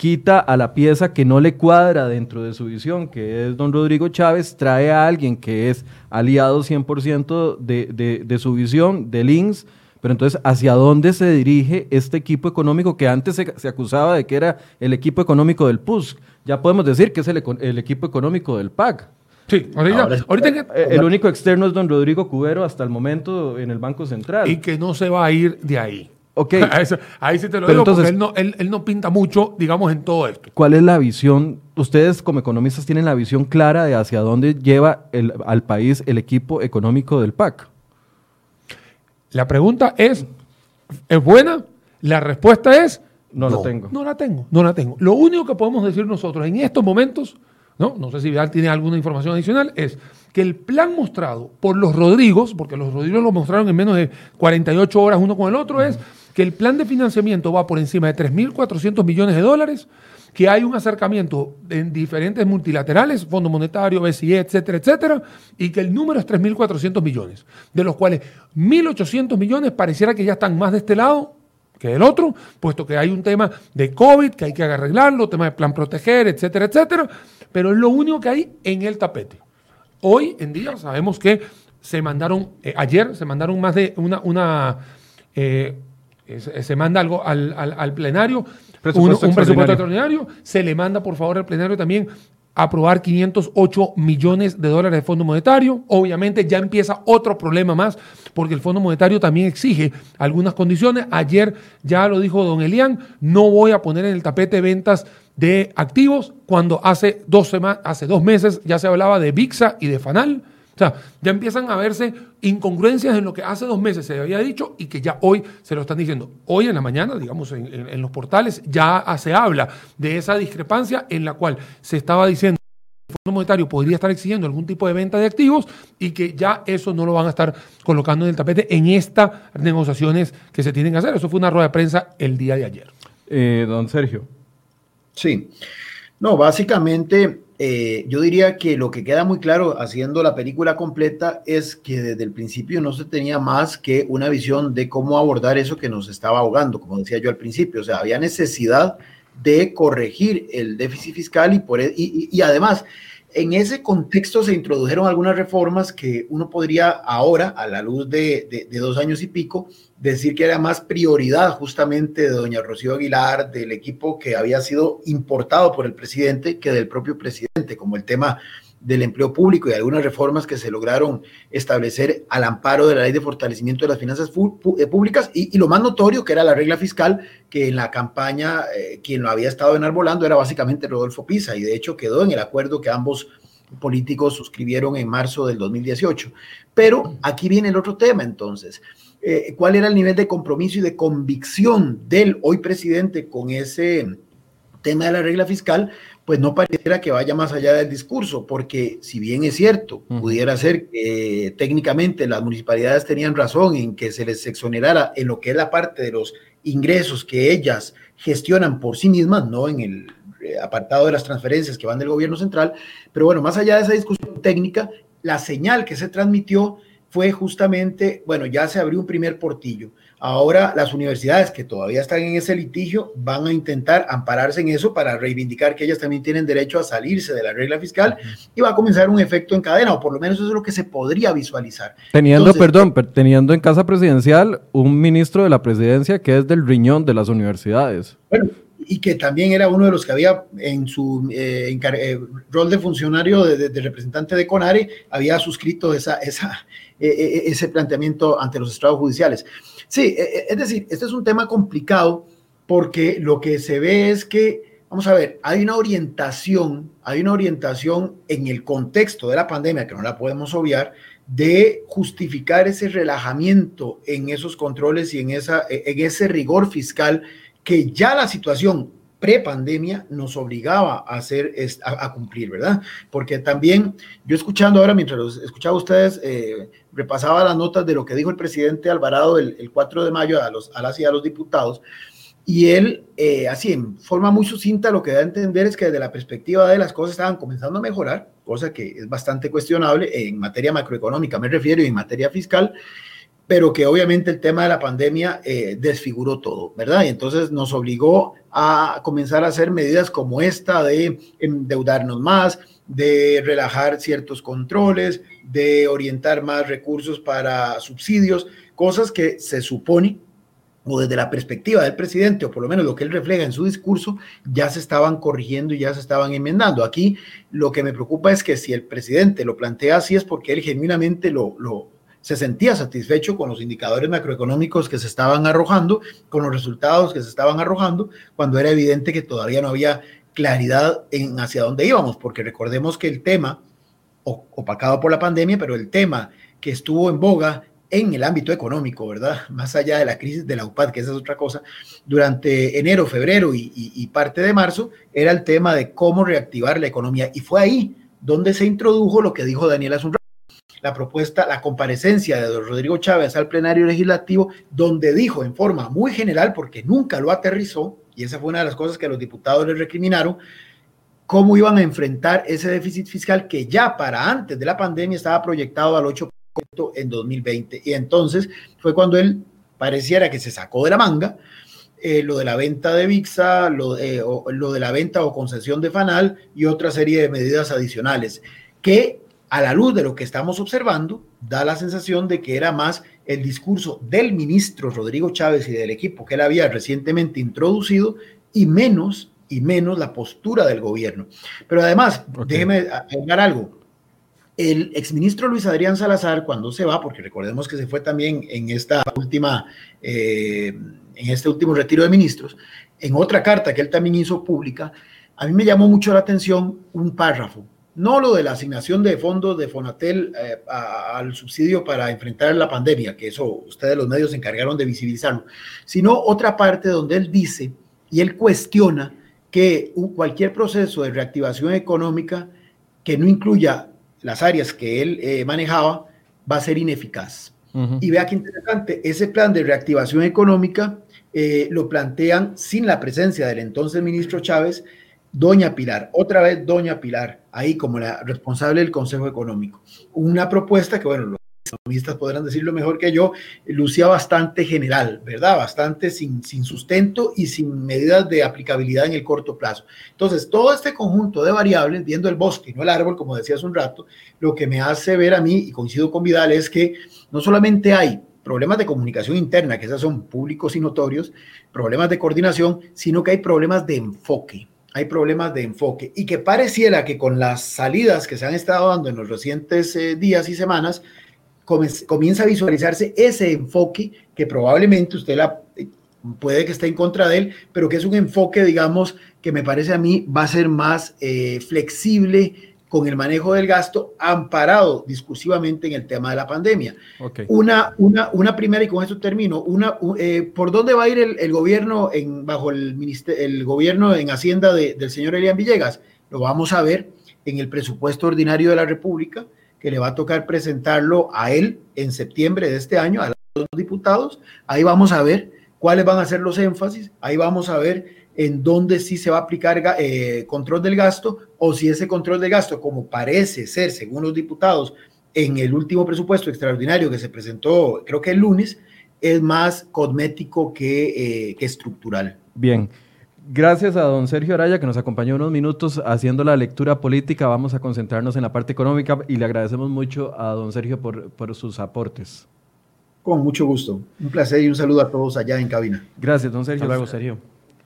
quita a la pieza que no le cuadra dentro de su visión, que es don Rodrigo Chávez, trae a alguien que es aliado 100% de, de, de su visión, del INS, pero entonces, ¿hacia dónde se dirige este equipo económico que antes se, se acusaba de que era el equipo económico del PUSC? Ya podemos decir que es el, equipo económico del PAC. Sí, ahorita, Ahora es- ahorita en que- Eh, El único externo es don Rodrigo Cubero hasta el momento en el Banco Central. y que no se va a ir de ahí. Ok. Eso- ahí sí te lo Pero digo, porque entonces- él no, él, él no pinta mucho, digamos, en todo esto. ¿Cuál es la visión? Ustedes como economistas tienen la visión clara de hacia dónde lleva el- al país el equipo económico del PAC. La pregunta es, ¿es buena? La respuesta es... No la tengo. No la tengo, no la tengo. Lo único que podemos decir nosotros en estos momentos, no, no sé si Vidal tiene alguna información adicional, es que el plan mostrado por los Rodrigos, porque los Rodrigos lo mostraron en menos de 48 horas uno con el otro, es que el plan de financiamiento va por encima de 3.400 millones de dólares, que hay un acercamiento en diferentes multilaterales, Fondo Monetario, BCE, etcétera, etcétera, y que el número es 3.400 millones, de los cuales 1.800 millones pareciera que ya están más de este lado que del otro, puesto que hay un tema de COVID que hay que arreglarlo, tema de plan proteger, etcétera, etcétera, pero es lo único que hay en el tapete. Hoy en día sabemos que se mandaron, eh, ayer se mandaron más de una, una eh, se, se manda algo al, al- al plenario, Presupuesto un, un presupuesto extraordinario. extraordinario, se le manda por favor al plenario también aprobar 508 millones de dólares de Fondo Monetario. Obviamente ya empieza otro problema más, porque el Fondo Monetario también exige algunas condiciones. Ayer ya lo dijo don Elian, no voy a poner en el tapete ventas de activos, cuando hace dos, hace dos meses ya se hablaba de VIXA y de FANAL. O sea, ya empiezan a verse incongruencias en lo que hace dos meses se había dicho y que ya hoy se lo están diciendo. Hoy en la mañana, digamos, en, en los portales ya se habla de esa discrepancia en la cual se estaba diciendo que el Fondo Monetario podría estar exigiendo algún tipo de venta de activos y que ya eso no lo van a estar colocando en el tapete en estas negociaciones que se tienen que hacer. Eso fue una rueda de prensa el día de ayer. Eh, don Sergio. Sí. No, básicamente eh, yo diría que lo que queda muy claro haciendo la película completa es que desde el principio no se tenía más que una visión de cómo abordar eso que nos estaba ahogando, como decía yo al principio. O sea, había necesidad corregir el déficit fiscal y, por, e, y, y además en ese contexto se introdujeron algunas reformas que uno podría ahora, a la luz de, de, de, dos años y pico, decir que era más prioridad justamente de doña Rocío Aguilar, del equipo que había sido importado por el presidente, que del propio presidente, como el tema del empleo público y algunas reformas que se lograron establecer al amparo de la ley de fortalecimiento de las finanzas eh, públicas y, lo más notorio que era la regla fiscal que en la campaña eh, quien lo había estado enarbolando era básicamente Rodolfo Pisa y de hecho quedó en el acuerdo que ambos políticos suscribieron en marzo del 2018. Pero aquí viene el otro tema entonces. Eh, ¿Cuál era el nivel de compromiso y de convicción del hoy presidente con ese tema de la regla fiscal? Pues no pareciera que vaya más allá del discurso, porque si bien es cierto, pudiera ser que eh, técnicamente las municipalidades tenían razón en que se les exonerara en lo que es la parte de los ingresos que ellas gestionan por sí mismas, no en el eh, apartado de las transferencias que van del gobierno central, pero bueno, más allá de esa discusión técnica, la señal que se transmitió fue justamente, bueno, ya se abrió un primer portillo. Ahora las universidades que todavía están en ese litigio van a intentar ampararse en eso para reivindicar que ellas también tienen derecho a salirse de la regla fiscal y va a comenzar un efecto en cadena, o por lo menos eso es lo que se podría visualizar. Teniendo, Entonces, perdón, teniendo en casa presidencial un ministro de la presidencia que es del riñón de las universidades. Bueno, y que también era uno de los que había en su eh, en, eh, rol de funcionario, de, de, de, representante de CONARE, había suscrito esa, esa, eh, ese planteamiento ante los estados judiciales. Sí, es decir, este es un tema complicado porque lo que se ve es que, vamos a ver, hay una orientación, hay una orientación en el contexto de la pandemia, que no la podemos obviar, de justificar ese relajamiento en esos controles y en, esa, en ese rigor fiscal que ya la situación prepandemia nos obligaba a hacer a, a, cumplir, ¿verdad? Porque también yo escuchando ahora, mientras los escuchaba ustedes, eh, repasaba las notas de lo que dijo el presidente Alvarado el, el 4 de mayo a, los, a las y a los diputados, y él, eh, así en forma muy sucinta, lo que da a entender es que desde la perspectiva de las cosas estaban comenzando a mejorar, cosa que es bastante cuestionable en materia macroeconómica, me refiero, y en materia fiscal, pero que obviamente el tema de la pandemia eh, desfiguró todo, ¿verdad? Y entonces nos obligó a comenzar a hacer medidas como esta de endeudarnos más, de relajar ciertos controles, de orientar más recursos para subsidios, cosas que se supone o desde la perspectiva del presidente, o por lo menos lo que él refleja en su discurso, ya se estaban corrigiendo y ya se estaban enmendando. Aquí lo que me preocupa es que si el presidente lo plantea así es porque él genuinamente lo, lo se sentía satisfecho con los indicadores macroeconómicos que se estaban arrojando, con los resultados que se estaban arrojando, cuando era evidente que todavía no había claridad en hacia dónde íbamos, porque recordemos que el tema, opacado por la pandemia, pero el tema que estuvo en boga en el ámbito económico, ¿verdad? Más allá de la crisis de la UPAD, que esa es otra cosa, durante enero, febrero y, y, parte de marzo, era el tema de cómo reactivar la economía. Y fue ahí donde se introdujo lo que dijo Daniel hace la propuesta, la comparecencia de Rodrigo Chávez al plenario legislativo, donde dijo en forma muy general, porque nunca lo aterrizó, y esa fue una de las cosas que los diputados le recriminaron, cómo iban a enfrentar ese déficit fiscal que ya para antes de la pandemia estaba proyectado al 8% en 2020. Y entonces fue cuando él pareciera que se sacó de la manga eh, lo de la venta de VIXA, lo, eh, lo de la venta o concesión de FANAL y otra serie de medidas adicionales que a la luz de lo que estamos observando, da la sensación de que era más el discurso del ministro Rodrigo Chávez y del equipo que él había recientemente introducido y menos y menos la postura del gobierno. Pero además, déjeme agregar algo. El exministro Luis Adrián Salazar, cuando se va, porque recordemos que se fue también en esta última, eh, en este último retiro de ministros, en otra carta que él también hizo pública, a mí me llamó mucho la atención un párrafo no lo de la asignación de fondos de Fonatel eh, al subsidio para enfrentar la pandemia, que eso ustedes los medios se encargaron de visibilizarlo, sino otra parte donde él dice y él cuestiona que cualquier proceso de reactivación económica que no incluya las áreas que él eh, manejaba va a ser ineficaz. Y vea qué interesante, ese plan de reactivación económica eh, lo plantean sin la presencia del entonces ministro Chávez, Doña Pilar, otra vez Doña Pilar, ahí como la responsable del Consejo Económico. Una propuesta que, bueno, los economistas podrán decirlo mejor que yo, lucía bastante general, ¿verdad? Bastante sin, sin sustento y sin medidas de aplicabilidad en el corto plazo. Entonces, todo este conjunto de variables, viendo el bosque y no el árbol, como decía hace un rato, lo que me hace ver a mí, y coincido con Vidal, es que no solamente hay problemas de comunicación interna, que esos son públicos y notorios, problemas de coordinación, sino que hay problemas de enfoque hay problemas de enfoque. Y que pareciera que con las salidas que se han estado dando en los recientes eh, días y semanas, comienza a visualizarse ese enfoque que probablemente usted la, eh, puede que esté en contra de él, pero que es un enfoque, digamos, que me parece a mí va a ser más eh, flexible, con el manejo del gasto amparado discursivamente en el tema de la pandemia. Una, una, una primera, y con esto termino, una, eh, ¿por dónde va a ir el, gobierno en, bajo el, el gobierno en Hacienda del señor Elian Villegas? Lo vamos a ver en el presupuesto ordinario de la República, que le va a tocar presentarlo a él en septiembre de este año, a los diputados. Ahí vamos a ver cuáles van a ser los énfasis, ahí vamos a ver en dónde sí se va a aplicar eh, control del gasto o si ese control del gasto, como parece ser, según los diputados, en el último presupuesto extraordinario que se presentó, creo que el lunes, es más cosmético que, eh, que estructural. Bien. Gracias a don Sergio Araya que nos acompañó unos minutos haciendo la lectura política. Vamos a concentrarnos en la parte económica y le agradecemos mucho a don Sergio por, por sus aportes. Con mucho gusto. Un placer y un saludo a todos allá en cabina. Gracias, don Sergio. Hasta luego, Sergio.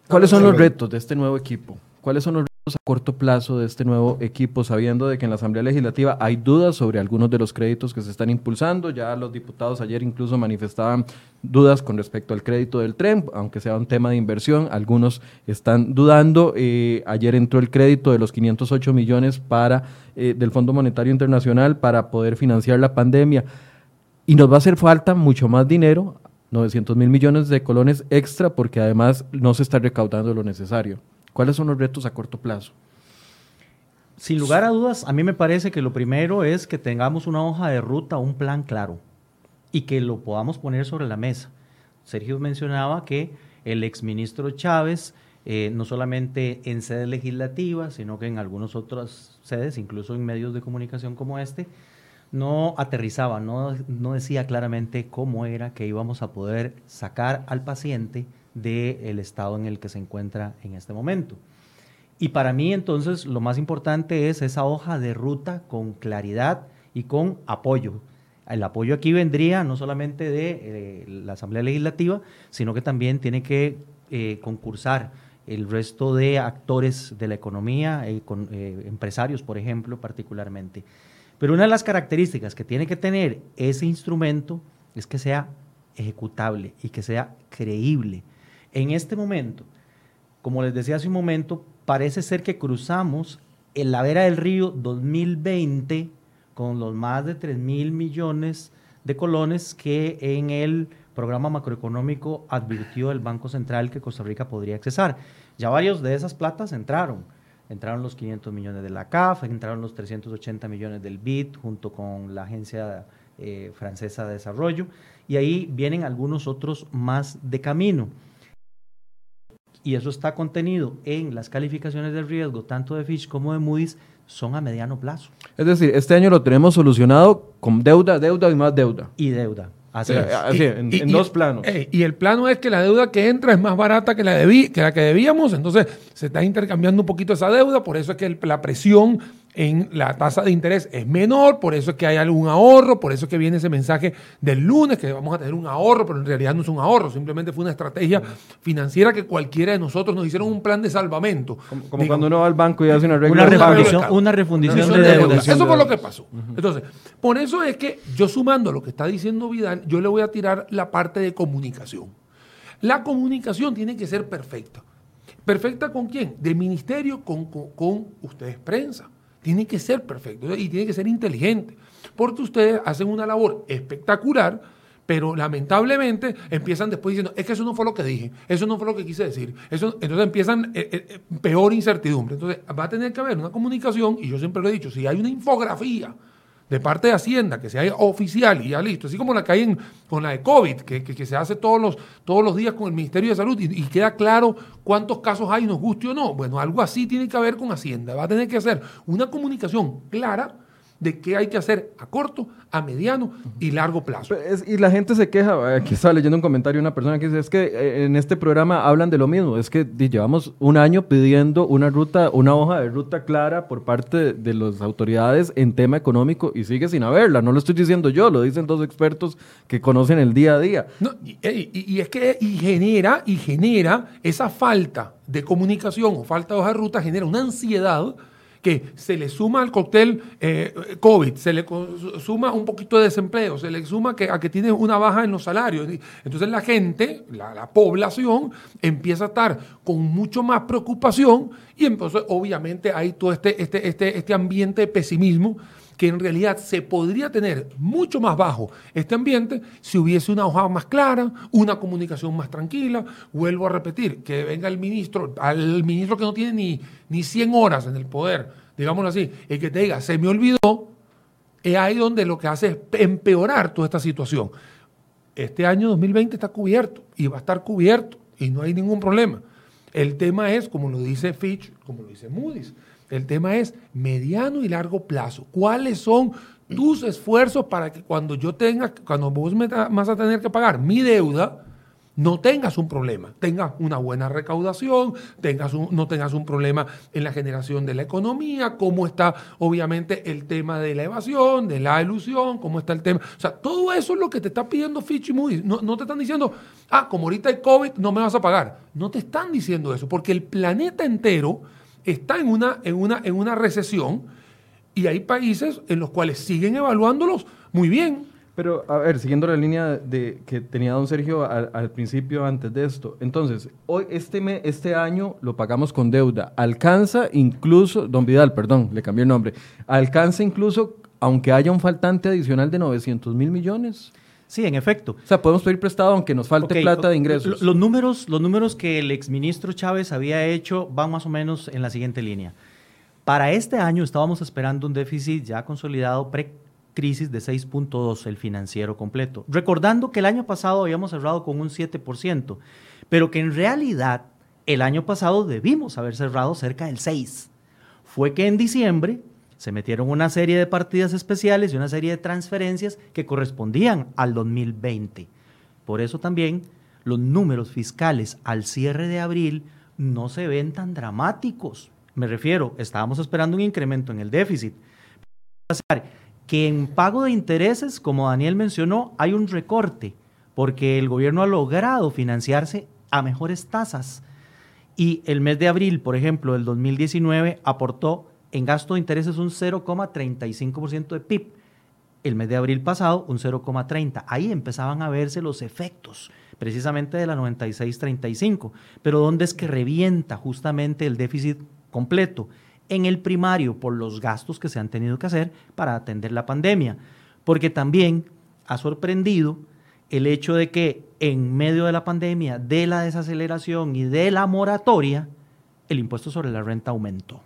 ¿Cuáles son los retos de este nuevo equipo? ¿Cuáles son los retos a corto plazo de este nuevo equipo, sabiendo de que en la Asamblea Legislativa hay dudas sobre algunos de los créditos que se están impulsando? Ya los diputados ayer incluso manifestaban dudas con respecto al crédito del tren, aunque sea un tema de inversión, algunos están dudando. Eh, ayer entró el crédito de los 508 millones para, eh, del Fondo Monetario Internacional para poder financiar la pandemia. Y nos va a hacer falta mucho más dinero 900 mil millones de colones extra porque además no se está recaudando lo necesario. ¿Cuáles son los retos a corto plazo? Sin lugar a dudas, a mí me parece que lo primero es que tengamos una hoja de ruta, un plan claro y que lo podamos poner sobre la mesa. Sergio mencionaba que el exministro Chávez, eh, no solamente en sede legislativa, sino que en algunas otras sedes, incluso en medios de comunicación como este, no aterrizaba, no, no decía claramente cómo era que íbamos a poder sacar al paciente del estado en el que se encuentra en este momento. Y para mí entonces lo más importante es esa hoja de ruta con claridad y con apoyo. El apoyo aquí vendría no solamente de eh, la Asamblea Legislativa, sino que también tiene que eh, concursar el resto de actores de la economía, eh, con, empresarios, por ejemplo, particularmente. Pero una de las características que tiene que tener ese instrumento es que sea ejecutable y que sea creíble. En este momento, como les decía hace un momento, parece ser que cruzamos en la vera del río 2020 con los más de 3 mil millones de colones que en el programa macroeconómico advirtió el Banco Central que Costa Rica podría accesar. Ya varios de esas platas entraron. Entraron los 500 millones de la CAF, entraron los 380 millones del BID junto con la Agencia eh, Francesa de Desarrollo y ahí vienen algunos otros más de camino. Y eso está contenido en las calificaciones de riesgo, tanto de Fitch como de Moody's, son a mediano plazo. Es decir, este año lo tenemos solucionado con deuda, deuda y más deuda. Y deuda. Así, en, dos planos. y el plano es que la deuda que entra es más barata que la, que la que debíamos, entonces se está intercambiando un poquito esa deuda, por eso es que la presión en la tasa de interés es menor, por eso es que hay algún ahorro, por eso es que viene ese mensaje del lunes, que vamos a tener un ahorro, pero en realidad no es un ahorro, simplemente fue una estrategia financiera que cualquiera de nosotros nos hicieron un plan de salvamento. Como, como Digo, cuando uno va al banco y hace una regla Una refundición, una refundición eso de deuda. Eso fue lo que pasó. Entonces, por eso es que yo sumando lo que está diciendo Vidal, yo le voy a tirar la parte de comunicación. La comunicación tiene que ser perfecta. ¿Perfecta con quién? De ministerio con, con, con ustedes prensa. Tiene que ser perfecto y tiene que ser inteligente. Porque ustedes hacen una labor espectacular, pero lamentablemente empiezan después diciendo, es que eso no fue lo que dije, eso no fue lo que quise decir. Eso, entonces empiezan eh, eh, peor incertidumbre. Entonces va a tener que haber una comunicación, y yo siempre lo he dicho, si hay una infografía de parte de Hacienda que sea oficial y ya listo, así como la que hay en- con la de COVID, que, que- se hace todos los, todos los días con el Ministerio de Salud y, y queda claro cuántos casos hay, nos guste o no. Bueno, algo así tiene que haber con Hacienda. Va a tener que hacer una comunicación clara de qué hay que hacer a corto, a mediano y largo plazo. Es- y la gente se queja, aquí estaba leyendo un comentario de una persona que dice, es que eh, en este programa hablan de lo mismo, es que llevamos un año pidiendo una ruta, una hoja de ruta clara por parte de, de las autoridades en tema económico y sigue sin haberla, no lo estoy diciendo yo, lo dicen dos expertos que conocen el día a día. No, y, y- y es que y genera, y genera esa falta de comunicación o falta de hoja de ruta, genera una ansiedad que se le suma al cóctel eh, COVID, se le suma un poquito de desempleo, se le suma que, a que tiene una baja en los salarios. Entonces la gente, la, la población, empieza a estar con mucho más preocupación y entonces obviamente hay todo este, este, este, este ambiente de pesimismo que en realidad se podría tener mucho más bajo este ambiente si hubiese una hoja más clara, una comunicación más tranquila. Vuelvo a repetir, que venga el ministro, al ministro que no tiene ni, ni 100 horas en el poder, digámoslo así, el que te diga, se me olvidó, es ahí donde lo que hace es empeorar toda esta situación. Este año 2020 está cubierto y va a estar cubierto y no hay ningún problema. El tema es, como lo dice Fitch, como lo dice Moody's, el tema es mediano y largo plazo. ¿Cuáles son tus esfuerzos para que cuando yo tenga, cuando vos me vas a tener que pagar mi deuda, no tengas un problema, tengas una buena recaudación, tengas un- no tengas un problema en la generación de la economía, cómo está obviamente el tema de la evasión, de la ilusión, cómo está el tema. O sea, todo eso es lo que te está pidiendo Fitch y. No, no te están diciendo, ah, como ahorita hay COVID, no me vas a pagar. No te están diciendo eso, porque el planeta entero está en una, en una, en una recesión y hay países en los cuales siguen evaluándolos muy bien. Pero, a ver, siguiendo la línea de, que tenía don Sergio al, principio antes de esto. Entonces, hoy, este, me- este año lo pagamos con deuda. Alcanza incluso, don Vidal, perdón, le cambié el nombre. Alcanza incluso, aunque haya un faltante adicional de 900 mil millones. Sí, en efecto. O sea, podemos pedir prestado aunque nos falte plata de ingresos. lo- Los números, los números que el exministro Chávez había hecho van más o menos en la siguiente línea. Para este año estábamos esperando un déficit ya consolidado pre-crisis de 6.2, el financiero completo. Recordando que el año pasado habíamos cerrado con un 7%, pero que en realidad el año pasado debimos haber cerrado cerca del 6%. Fue que en diciembre se metieron una serie de partidas especiales y una serie de transferencias que correspondían al 2020. Por eso también los números fiscales al cierre de abril no se ven tan dramáticos. Me refiero, estábamos esperando un incremento en el déficit. Que en pago de intereses, como Daniel mencionó, hay un recorte, porque el gobierno ha logrado financiarse a mejores tasas. Y el mes de abril, por ejemplo, del 2019, aportó en gasto de intereses un 0,35% de PIB. El mes de abril pasado, un 0,30%. Ahí empezaban a verse los efectos precisamente de la 96-35. Pero ¿dónde es que revienta justamente el déficit completo? En el primario, por los gastos que se han tenido que hacer para atender la pandemia. Porque también ha sorprendido el hecho de que en medio de la pandemia, de la desaceleración y de la moratoria, el impuesto sobre la renta aumentó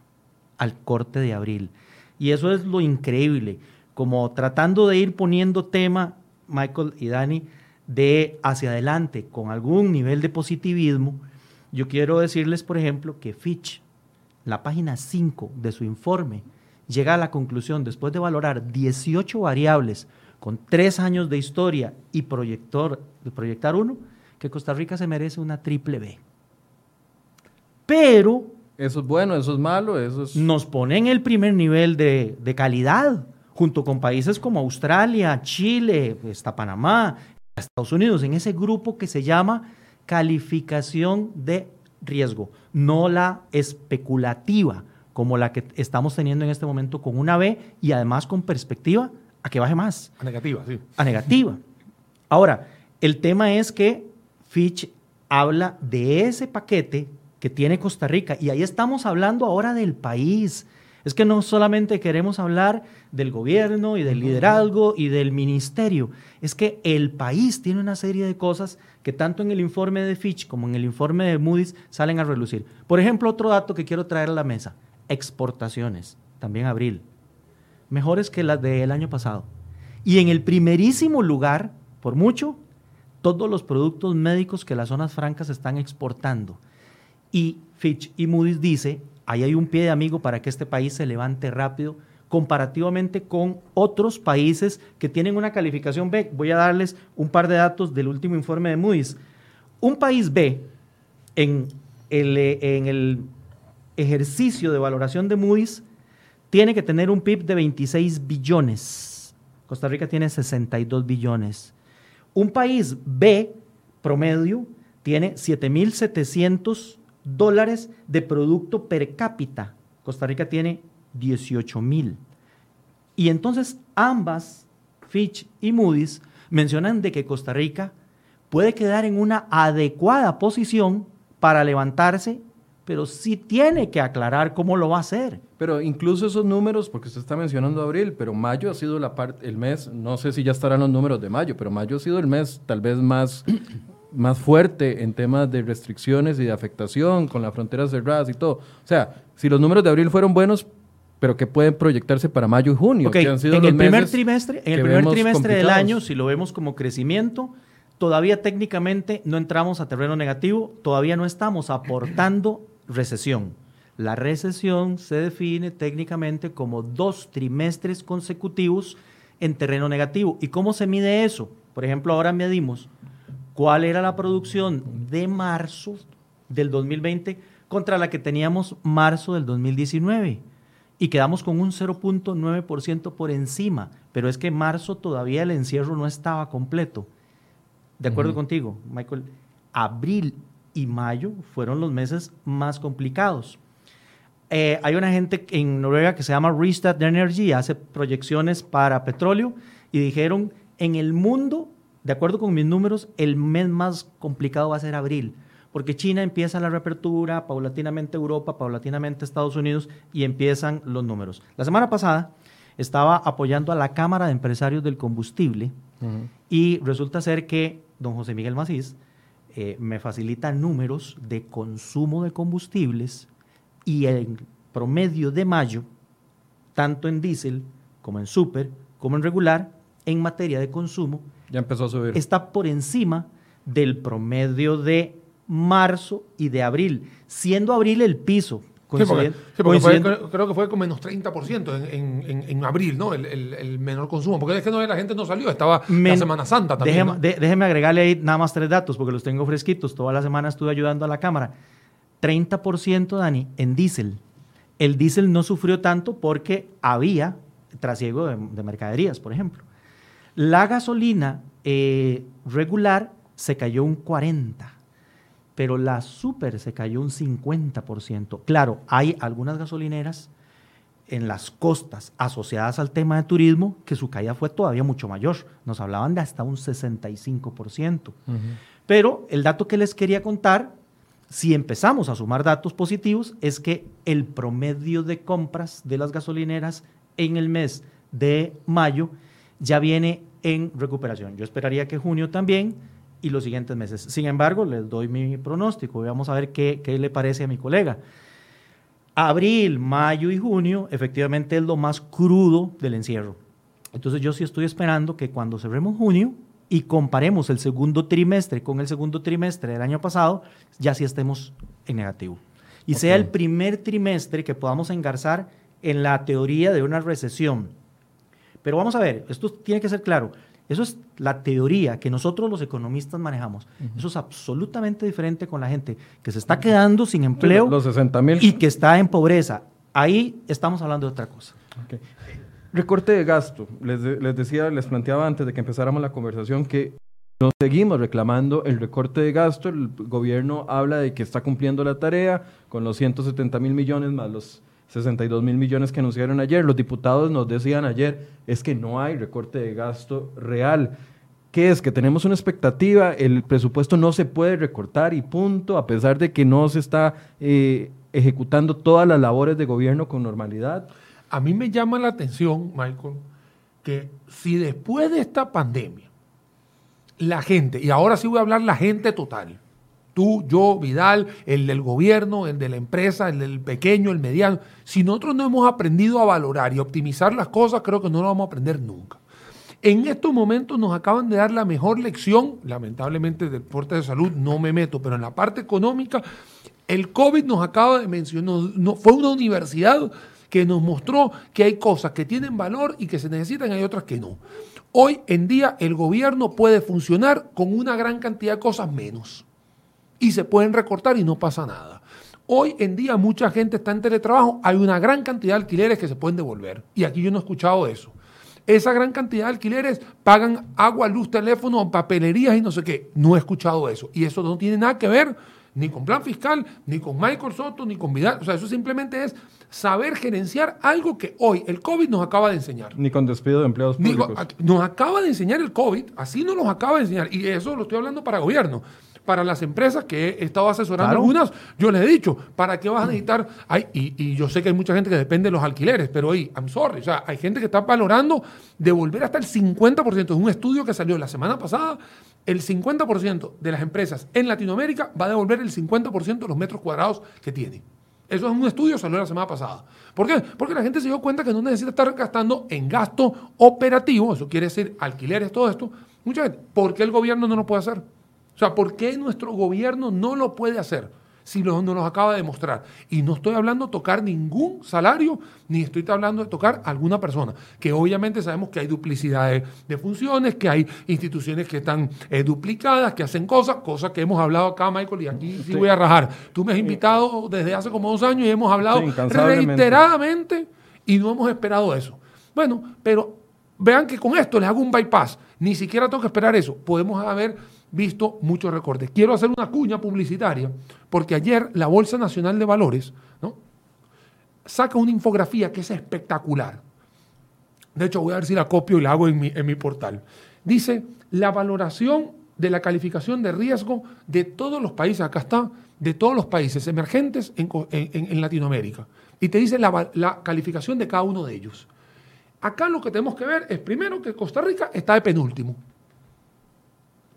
al corte de abril. Y eso es lo increíble, como tratando de ir poniendo tema, Michael y Dani, de hacia adelante con algún nivel de positivismo, yo quiero decirles, por ejemplo, que Fitch, la página 5 de su informe, llega a la conclusión, después de valorar 18 variables con tres años de historia y proyector, proyectar uno, que Costa Rica se merece una triple B. Pero Eso es bueno, eso es malo, eso es... Nos pone en el primer nivel de, de calidad, junto con países como Australia, Chile, está Panamá, Estados Unidos, en ese grupo que se llama calificación de riesgo, no la especulativa, como la que estamos teniendo en este momento con una B y además con perspectiva a que baje más. A negativa, sí. A negativa. Ahora, el tema es que Fitch habla de ese paquete que tiene Costa Rica y ahí estamos hablando ahora del país. Es que no solamente queremos hablar del gobierno y del liderazgo y del ministerio, es que el país tiene una serie de cosas que tanto en el informe de Fitch como en el informe de Moody's salen a relucir. Por ejemplo, otro dato que quiero traer a la mesa, exportaciones, también abril, mejores que las del año pasado. Y en el primerísimo lugar, por mucho, todos los productos médicos que las zonas francas están exportando. Y Fitch y Moody's dice, ahí hay un pie de amigo para que este país se levante rápido comparativamente con otros países que tienen una calificación B. Voy a darles un par de datos del último informe de Moody's. Un país B en el, el ejercicio de valoración de Moody's tiene que tener un PIB de 26 billones. Costa Rica tiene 62 billones. Un país B promedio tiene 7.700 dólares de producto per cápita. Costa Rica tiene 18 mil. Y entonces ambas, Fitch y Moody's, mencionan de que Costa Rica puede quedar en una adecuada posición para levantarse, pero sí tiene que aclarar cómo lo va a hacer. Pero incluso esos números, porque usted está mencionando abril, pero mayo ha sido la parte, el mes, no sé si ya estarán los números de mayo, pero mayo ha sido el mes tal vez más, más fuerte en temas de restricciones y de afectación, con las fronteras cerradas y todo. O sea, si los números de abril fueron buenos, pero que pueden proyectarse para mayo y junio. Okay. en el primer trimestre, en el primer trimestre del año, si lo vemos como crecimiento, todavía técnicamente no entramos a terreno negativo, todavía no estamos aportando recesión. La recesión se define técnicamente como dos trimestres consecutivos en terreno negativo. ¿Y cómo se mide eso? Por ejemplo, ahora medimos cuál era la producción de marzo del 2020 contra la que teníamos marzo del 2019 y quedamos con un 0.9% por encima, pero es que marzo todavía el encierro no estaba completo. De acuerdo contigo, Michael, abril y mayo fueron los meses más complicados. Eh, hay una gente en Noruega que se llama Restart Energy, hace proyecciones para petróleo y dijeron, en el mundo, de acuerdo con mis números, el mes más complicado va a ser abril porque China empieza la reapertura, paulatinamente Europa, paulatinamente Estados Unidos y empiezan los números. La semana pasada estaba apoyando a la Cámara de Empresarios del Combustible y resulta ser que don José Miguel Macís eh, me facilita números de consumo de combustibles y el promedio de mayo, tanto en diésel como en súper, como en regular, en materia de consumo, ya empezó a subir. Está por encima del promedio de marzo y de abril, siendo abril el piso. Sí, porque, creo que fue con menos 30% en, en, en, abril, ¿no? El, el, menor consumo. Porque es que no, la gente no salió, estaba la Semana Santa también. Déjeme, déjeme, agregarle ahí nada más tres datos, porque los tengo fresquitos. Toda la semana estuve ayudando a la Cámara. 30%, Dani, en diésel. El diésel no sufrió tanto porque había trasiego de, de mercaderías, por ejemplo. La gasolina eh, regular se cayó un 40% pero la super se cayó un 50%. Claro, hay algunas gasolineras en las costas asociadas al tema de turismo que su caída fue todavía mucho mayor. Nos hablaban de hasta un 65%. Pero el dato que les quería contar, si empezamos a sumar datos positivos, es que el promedio de compras de las gasolineras en el mes de mayo ya viene en recuperación. Yo esperaría que junio también y los siguientes meses. Sin embargo, les doy mi pronóstico y vamos a ver qué, qué le parece a mi colega. Abril, mayo y junio efectivamente es lo más crudo del encierro. Entonces yo sí estoy esperando que cuando cerremos junio y comparemos el segundo trimestre con el segundo trimestre del año pasado, ya sí estemos en negativo. Y sea el primer trimestre que podamos engarzar en la teoría de una recesión. Pero vamos a ver, esto tiene que ser claro Eso es la teoría que nosotros los economistas manejamos. Eso es absolutamente diferente con la gente que se está quedando sin empleo Los 60 mil. y que está en pobreza. Ahí estamos hablando de otra cosa. Recorte de gasto. Les, de- les decía, les planteaba antes de que empezáramos la conversación que nos seguimos reclamando el recorte de gasto. El gobierno habla de que está cumpliendo la tarea con los 170 mil millones más los 62 mil millones que anunciaron ayer. Los diputados nos decían ayer, es que no hay recorte de gasto real. ¿Qué es? Que tenemos una expectativa, el presupuesto no se puede recortar y punto, a pesar de que no se está eh, ejecutando todas las labores de gobierno con normalidad. A mí me llama la atención, Michael, que si después de esta pandemia, la gente, y ahora sí voy a hablar la gente total, tú, yo, Vidal, el del gobierno, el de la empresa, el del pequeño, el mediano, si nosotros no hemos aprendido a valorar y optimizar las cosas, creo que no lo vamos a aprender nunca. En estos momentos nos acaban de dar la mejor lección, lamentablemente del porte de salud no me meto, pero en la parte económica, el COVID nos acaba de mencionar, fue una universidad que nos mostró que hay cosas que tienen valor y que se necesitan y hay otras que no. Hoy en día el gobierno puede funcionar con una gran cantidad de cosas menos y se pueden recortar y no pasa nada. Hoy en día mucha gente está en teletrabajo, hay una gran cantidad de alquileres que se pueden devolver y aquí yo no he escuchado eso. Esa gran cantidad de alquileres pagan agua, luz, teléfono, papelerías y no sé qué. No he escuchado eso. Y eso no tiene nada que ver ni con plan fiscal, ni con Michael Soto, ni con Vidal. O sea, eso simplemente es saber gerenciar algo que hoy el COVID nos acaba de enseñar. Ni con despido de empleados Digo, públicos. a- nos acaba de enseñar el COVID, así nos los acaba de enseñar. Y eso lo estoy hablando para gobierno. Para las empresas que he estado asesorando Claro. algunas, yo les he dicho, ¿para qué vas a necesitar? Ay, y, y yo sé que hay mucha gente que depende de los alquileres, pero oye, I'm sorry, o sea, hay gente que está valorando devolver hasta el 50%. Es un estudio que salió la semana pasada, el 50% de las empresas en Latinoamérica va a devolver el 50% de los metros cuadrados que tiene. Eso es un estudio, salió la semana pasada. ¿Por qué? Porque la gente se dio cuenta que no necesita estar gastando en gasto operativo, eso quiere decir alquileres, todo esto. Mucha gente, ¿por qué el gobierno no lo puede hacer? O sea, ¿por qué nuestro gobierno no lo puede hacer? Si lo- nos los acaba de demostrar. Y no estoy hablando de tocar ningún salario, ni estoy hablando de tocar alguna persona. Que obviamente sabemos que hay duplicidad de, funciones, que hay instituciones que están eh, duplicadas, que hacen cosas, cosas que hemos hablado acá, Michael, y aquí sí voy a rajar. Tú me has invitado desde hace como dos años y hemos hablado Sí, reiteradamente y no hemos esperado eso. Bueno, pero vean que con esto les hago un bypass. Ni siquiera tengo que esperar eso. Podemos haber visto muchos recortes. Quiero hacer una cuña publicitaria porque ayer la Bolsa Nacional de Valores saca una infografía que es espectacular. De hecho, voy a ver si la copio y la hago en mi, en mi portal. Dice la valoración de la calificación de riesgo de todos los países, acá está, de todos los países emergentes en, en- en- Latinoamérica. Y te dice la, la calificación de cada uno de ellos. Acá lo que tenemos que ver es primero que Costa Rica está de penúltimo.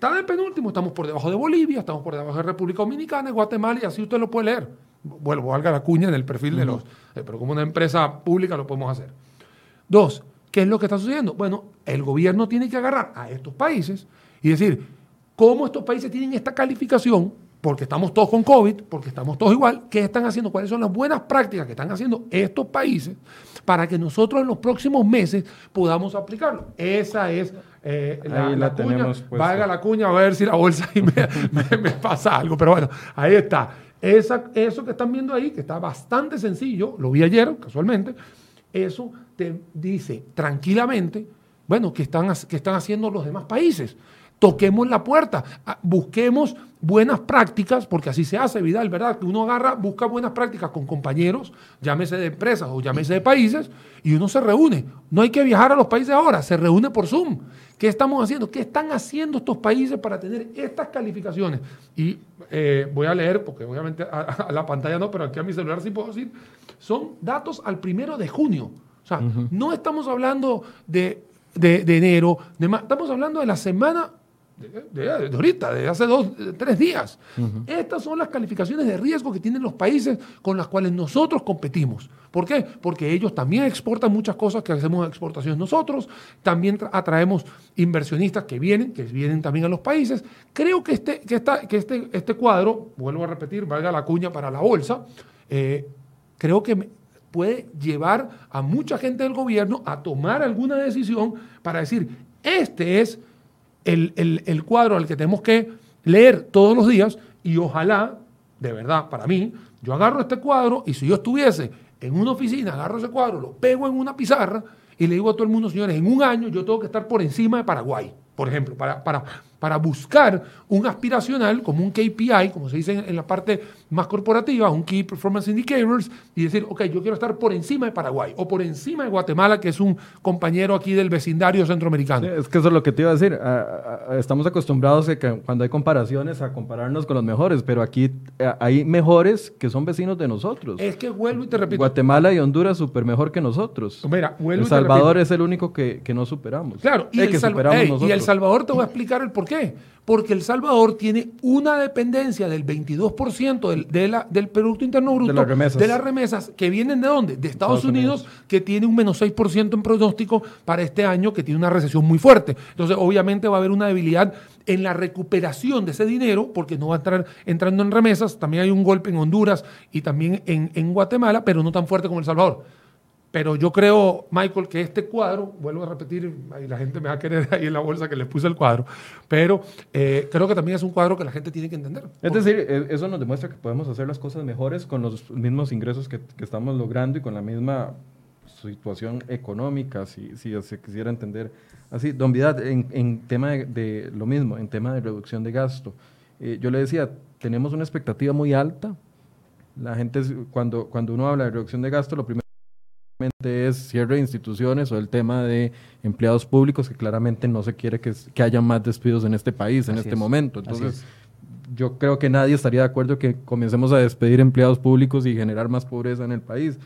Está de penúltimo, estamos por debajo de Bolivia, estamos por debajo de República Dominicana, Guatemala, y así usted lo puede leer. Vuelvo, valga la cuña en el perfil de los. eh, pero como una empresa pública lo podemos hacer. Dos, ¿qué es lo que está sucediendo? Bueno, el gobierno tiene que agarrar a estos países y decir, ¿cómo estos países tienen esta calificación? Porque estamos todos con COVID, porque estamos todos igual. ¿Qué están haciendo? ¿Cuáles son las buenas prácticas que están haciendo estos países para que nosotros en los próximos meses podamos aplicarlo? Esa es eh, la, Ahí la tenemos puesta. Valga la cuña, a ver si la bolsa ahí me, me- me pasa algo. Pero bueno, ahí está. Esa, eso que están viendo ahí, que está bastante sencillo, lo vi ayer casualmente, eso te dice tranquilamente, bueno, que están, que están haciendo los demás países. Toquemos la puerta, ah, busquemos buenas prácticas, porque así se hace, Vidal, ¿verdad? Que uno agarra, busca buenas prácticas con compañeros, llámese de empresas o llámese de países, y uno se reúne. No hay que viajar a los países ahora, se reúne por Zoom. ¿Qué estamos haciendo? ¿Qué están haciendo estos países para tener estas calificaciones? Y eh, voy a leer, porque obviamente a, a la pantalla no, pero aquí a mi celular sí puedo decir, son datos al primero de junio. O sea, no estamos hablando de, de- de enero, de estamos hablando de la semana de, ahorita, de hace dos, de tres días. Estas son las calificaciones de riesgo que tienen los países con las cuales nosotros competimos. ¿Por qué? Porque ellos también exportan muchas cosas que hacemos exportaciones nosotros, también tra- atraemos inversionistas que vienen, que vienen también a los países. Creo que este, que esta- que este, este cuadro, vuelvo a repetir, valga la cuña para la bolsa, eh, creo que puede llevar a mucha gente del gobierno a tomar alguna decisión para decir, Este es el, el- el cuadro al que tenemos que leer todos los días y ojalá, de verdad, para mí, yo agarro este cuadro y si yo estuviese en una oficina, agarro ese cuadro, lo pego en una pizarra y le digo a todo el mundo, señores, en un año yo tengo que estar por encima de Paraguay, por ejemplo, para, para, para buscar un aspiracional como un KPI, como se dice en, la parte más corporativa, un Key Performance Indicators, y decir, ok, yo quiero estar por encima de Paraguay o por encima de Guatemala, que es un compañero aquí del vecindario centroamericano. Sí, Es que eso es lo que te iba a decir. Ah, ah, estamos acostumbrados a que cuando hay comparaciones a compararnos con los mejores, pero aquí eh, hay mejores que son vecinos de nosotros. Es que vuelvo y te repito. Guatemala y Honduras súper mejor que nosotros. Mira, vuelvo el y te Salvador repito. es el único que, que no superamos. Claro, y Eh, el, que superamos Ey, y. El Salvador te voy a explicar el por qué. Porque El Salvador tiene una dependencia del 22% del, de la- del Producto Interno Bruto las remesas. de las remesas que vienen de dónde? De Estados, Estados Unidos, Unidos. que tiene un menos 6% en pronóstico para este año, que tiene una recesión muy fuerte. Entonces, obviamente va a haber una debilidad en la recuperación de ese dinero, porque no va a estar entrando en remesas. También hay un golpe en Honduras y también en, en Guatemala, pero no tan fuerte como El Salvador. Pero yo creo, Michael, que este cuadro, vuelvo a repetir, ahí la gente me va a querer ahí en la bolsa que les puse el cuadro, pero eh, creo que también es un cuadro que la gente tiene que entender. Es decir, e- eso nos demuestra que podemos hacer las cosas mejores con los mismos ingresos que, que estamos logrando y con la misma situación económica, si, si se quisiera entender así. Don Vidal, en, en tema de, de lo mismo, en tema de reducción de gasto, eh, yo le decía, tenemos una expectativa muy alta. La gente, cuando, cuando uno habla de reducción de gasto, lo primero es cierre de instituciones o el tema de empleados públicos, que claramente no se quiere que, que haya más despidos en este país en Así este es, momento. Entonces, yo creo que nadie estaría de acuerdo que comencemos a despedir empleados públicos y generar más pobreza en el país.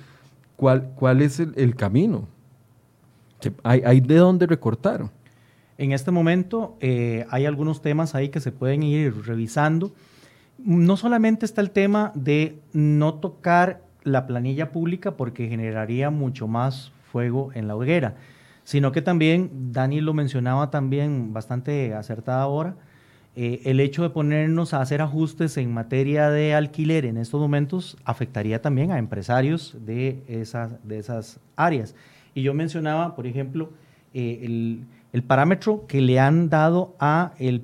¿Cuál, cuál es el, el camino? Hay, hay de dónde recortar. En este momento eh, hay algunos temas ahí que se pueden ir revisando. No solamente está el tema de no tocar la planilla pública porque generaría mucho más fuego en la hoguera, sino que también, Dani lo mencionaba también bastante acertada ahora, eh, el hecho de ponernos a hacer ajustes en materia de alquiler en estos momentos afectaría también a empresarios de esas, de esas áreas. Y yo mencionaba, por ejemplo, eh, el, el parámetro que le han dado a el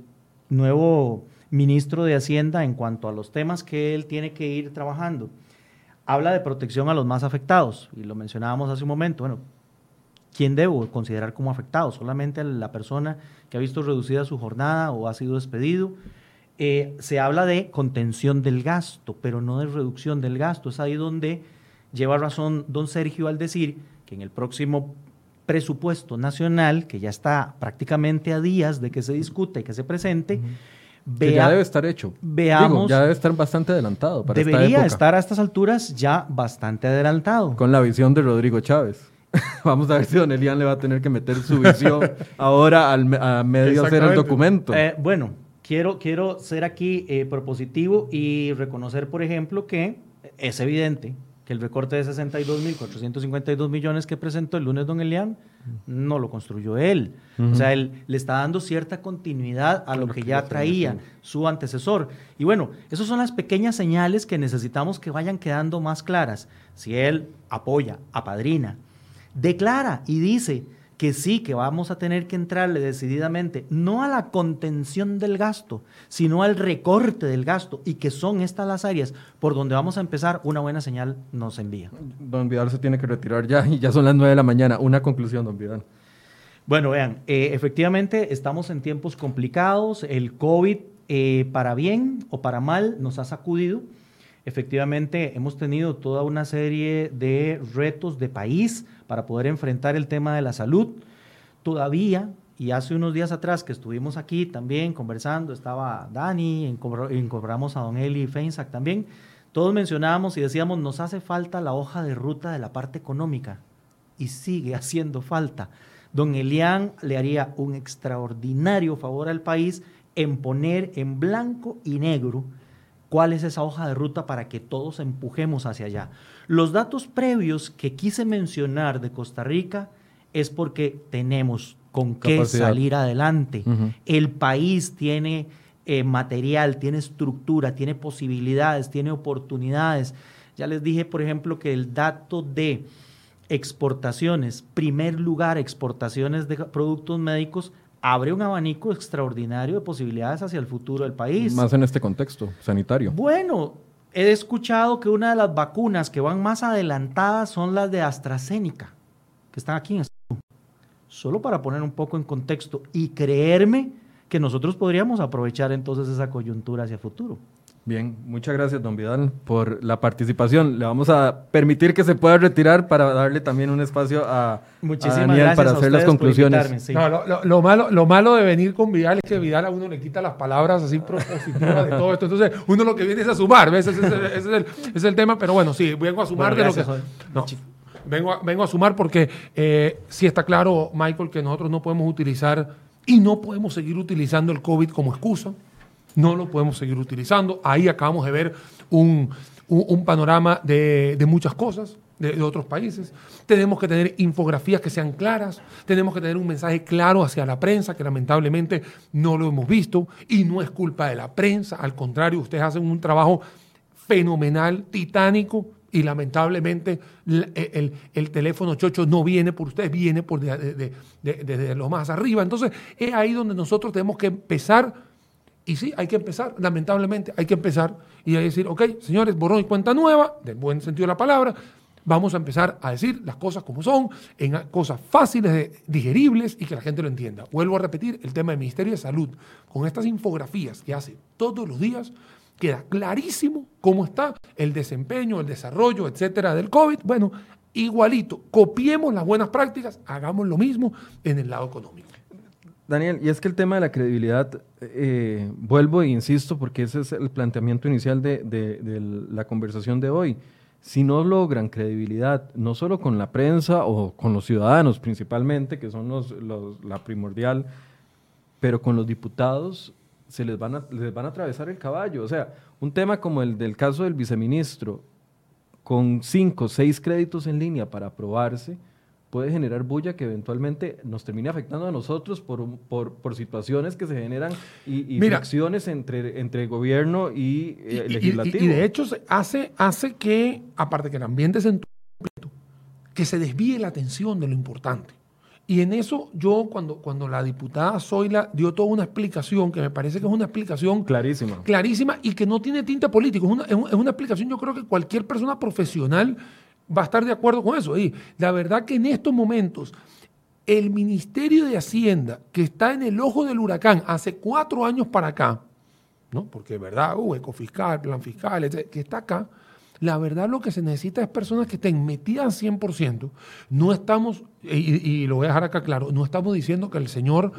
nuevo ministro de Hacienda en cuanto a los temas que él tiene que ir trabajando. Habla de protección a los más afectados, y lo mencionábamos hace un momento. Bueno, ¿quién debo considerar como afectado? Solamente la persona que ha visto reducida su jornada o ha sido despedido. Eh, se habla de contención del gasto, pero no de reducción del gasto. Es ahí donde lleva razón don Sergio al decir que en el próximo presupuesto nacional, que ya está prácticamente a días de que se discute y que se presente, vea- ya debe estar hecho. veamos- Digo, ya debe estar bastante adelantado para esta debería época. estar a estas alturas ya bastante adelantado. Con la visión de Rodrigo Chávez. Vamos a ver si Don Elian le va a tener que meter su visión ahora al a medio hacer el documento. Eh, bueno, quiero, quiero ser aquí eh, propositivo y reconocer, por ejemplo, que es evidente que el recorte de 62.452 millones que presentó el lunes don Elian no lo construyó él. O sea, él le está dando cierta continuidad a lo que ya traía su antecesor. Y bueno, esas son las pequeñas señales que necesitamos que vayan quedando más claras. Si él apoya, apadrina, declara y dice que sí, que vamos a tener que entrarle decididamente, no a la contención del gasto, sino al recorte del gasto, y que son estas las áreas por donde vamos a empezar, una buena señal nos envía. Don Vidal se tiene que retirar ya y ya son las 9 de la mañana. Una conclusión, don Vidal. Bueno, vean, eh, efectivamente estamos en tiempos complicados, el COVID eh, para bien o para mal nos ha sacudido. Efectivamente, hemos tenido toda una serie de retos de país para poder enfrentar el tema de la salud. Todavía, y hace unos días atrás que estuvimos aquí también conversando, estaba Dani, incorpor- incorporamos a Don Eli Feinsack también, todos mencionábamos y decíamos, nos hace falta la hoja de ruta de la parte económica y sigue haciendo falta. Don Elian le haría un extraordinario favor al país en poner en blanco y negro cuál es esa hoja de ruta para que todos empujemos hacia allá. Los datos previos que quise mencionar de Costa Rica es porque tenemos con qué salir adelante. El país tiene eh, material, tiene estructura, tiene posibilidades, tiene oportunidades. Ya les dije, por ejemplo, que el dato de exportaciones, primer lugar, exportaciones de productos médicos abre un abanico extraordinario de posibilidades hacia el futuro del país. Más en este contexto sanitario. Bueno, he escuchado que una de las vacunas que van más adelantadas son las de AstraZeneca, que están aquí en Solo para poner un poco en contexto y creerme que nosotros podríamos aprovechar entonces esa coyuntura hacia futuro. Bien, muchas gracias, don Vidal, por la participación. Le vamos a permitir que se pueda retirar para darle también un espacio a, Daniel para hacer las conclusiones. No, lo, malo, lo malo de venir con Vidal es que Vidal a uno le quita las palabras así propositivas de todo esto. Entonces, uno lo que viene es a sumar, ¿ves? Ese, es, el, tema, pero bueno, sí, vengo a sumar de lo que. No, vengo, a, vengo a sumar porque eh, sí está claro, Michael, que nosotros no podemos utilizar y no podemos seguir utilizando el COVID como excusa no lo podemos seguir utilizando. Ahí acabamos de ver un, panorama de, muchas cosas de, otros países. Tenemos que tener infografías que sean claras, tenemos que tener un mensaje claro hacia la prensa, que lamentablemente no lo hemos visto, y no es culpa de la prensa, al contrario, ustedes hacen un trabajo fenomenal, titánico, y lamentablemente el, teléfono chocho no viene por ustedes, viene por desde lo más arriba. Entonces es ahí donde nosotros tenemos que empezar y sí, hay que empezar, lamentablemente, hay que empezar y decir, ok, señores, borrón y cuenta nueva, del buen sentido de la palabra, vamos a empezar a decir las cosas como son, en cosas fáciles, digeribles y que la gente lo entienda. Vuelvo a repetir el tema del Ministerio de Salud. Con estas infografías que hace todos los días, queda clarísimo cómo está el desempeño, el desarrollo, etcétera, del COVID. Bueno, igualito, copiemos las buenas prácticas, hagamos lo mismo en el lado económico. Daniel, y es que el tema de la credibilidad, eh, vuelvo e insisto, porque ese es el planteamiento inicial de, la conversación de hoy. Si no logran credibilidad, no solo con la prensa o con los ciudadanos principalmente, que son los, la primordial, pero con los diputados, se les van, a, les van a atravesar el caballo. O sea, un tema como el del caso del viceministro, con cinco, seis créditos en línea para aprobarse, puede generar bulla que eventualmente nos termine afectando a nosotros por, por, situaciones que se generan y, y entre, entre gobierno y, eh, legislativo. Y, de hecho hace, hace que, aparte que el ambiente se que se desvíe la atención de lo importante. Y en eso yo, cuando, cuando la diputada Zoila dio toda una explicación, que me parece que es una explicación clarísima, clarísima y que no tiene tinte político, es una, es una explicación yo creo que cualquier persona profesional va a estar de acuerdo con eso. Y la verdad que en estos momentos el Ministerio de Hacienda, que está en el ojo del huracán hace cuatro años para acá, ¿no? porque verdad, uh, ecofiscal, plan fiscal, que está acá, la verdad lo que se necesita es personas que estén metidas al 100%. No estamos, y, y lo voy a dejar acá claro, no estamos diciendo que el señor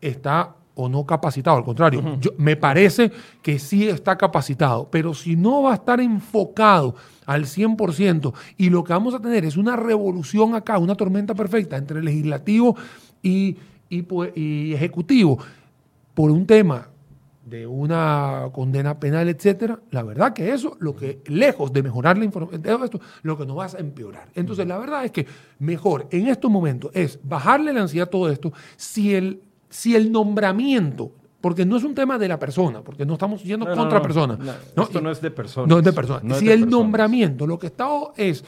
está o no capacitado, al contrario, yo, me parece que sí está capacitado, pero si no va a estar enfocado al 100% y lo que vamos a tener es una revolución acá, una tormenta perfecta entre legislativo y, y, ejecutivo por un tema de una condena penal, etcétera, la verdad que eso, lo que lejos de mejorar la información, esto, lo que nos va a empeorar. Entonces, la verdad es que mejor en estos momentos es bajarle la ansiedad a todo esto. Si el si el nombramiento, porque no es un tema de la persona, porque no estamos yendo contra persona. esto no es de persona. No es de persona. si el nombramiento lo que está es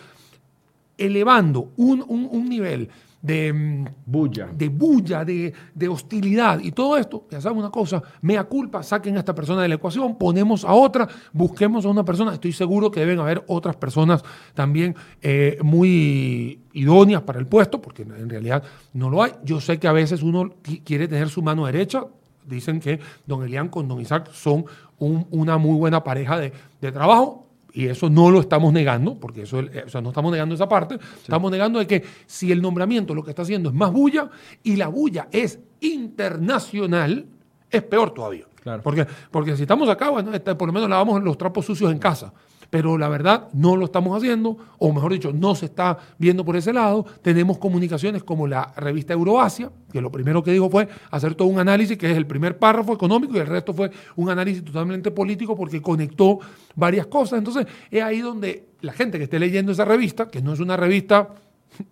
elevando un, un nivel de mm, bulla, de, bulla de, de, hostilidad. Y todo esto, ya saben una cosa, mea culpa, saquen a esta persona de la ecuación, ponemos a otra, busquemos a una persona, estoy seguro que deben haber otras personas también eh, muy idóneas para el puesto, porque en realidad no lo hay. Yo sé que a veces uno quiere tener su mano derecha, dicen que don Elian con don Isaac son una muy buena pareja de, de trabajo, y eso no lo estamos negando, porque eso, o sea, no estamos negando esa parte, estamos negando de que si el nombramiento lo que está haciendo es más bulla y la bulla es internacional, es peor todavía. Porque, porque si estamos acá, bueno, este, por lo menos lavamos los trapos sucios en casa pero la verdad no lo estamos haciendo, o mejor dicho, no se está viendo por ese lado. Tenemos comunicaciones como la revista Euroasia, que lo primero que dijo fue hacer todo un análisis, que es el primer párrafo económico, y el resto fue un análisis totalmente político porque conectó varias cosas. Entonces, es ahí donde la gente que esté leyendo esa revista, que no es una revista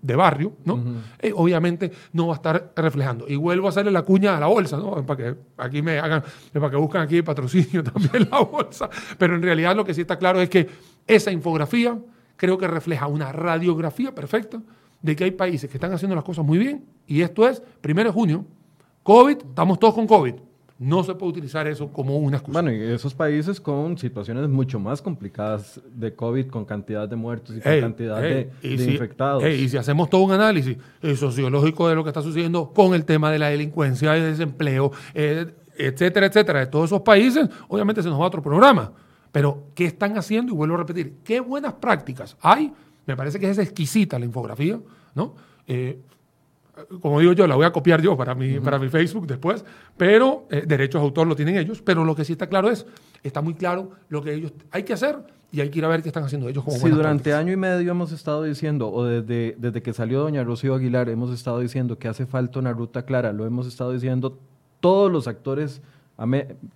de barrio, ¿no? Eh, obviamente no va a estar reflejando. Y vuelvo a hacerle la cuña a la bolsa, ¿no? Para que aquí me hagan, para que busquen aquí patrocinio también la bolsa. Pero en realidad lo que sí está claro es que esa infografía creo que refleja una radiografía perfecta de que hay países que están haciendo las cosas muy bien. Y esto es, primero de junio, COVID, estamos todos con COVID. No se puede utilizar eso como una excusa. Bueno, y esos países con situaciones mucho más complicadas de COVID, con cantidad de muertos y con Ey, cantidad ey, de, y de si- infectados. ey, y si hacemos todo un análisis sociológico de lo que está sucediendo con el tema de la delincuencia, el desempleo, eh, etcétera, etcétera, de todos esos países, obviamente se nos va a otro programa. Pero, ¿qué están haciendo? Y vuelvo a repetir, ¿qué buenas prácticas hay? Me parece que es exquisita la infografía, ¿no? Eh, como digo yo, la voy a copiar yo para mi, para mi Facebook después, pero eh, derechos de autor lo tienen ellos, pero lo que sí está claro es, está muy claro lo que ellos hay que hacer y hay que ir a ver qué están haciendo ellos como Si buenas durante año y medio hemos estado diciendo, o desde, desde que salió doña Rocío Aguilar, hemos estado diciendo que hace falta una ruta clara, lo hemos estado diciendo todos los actores.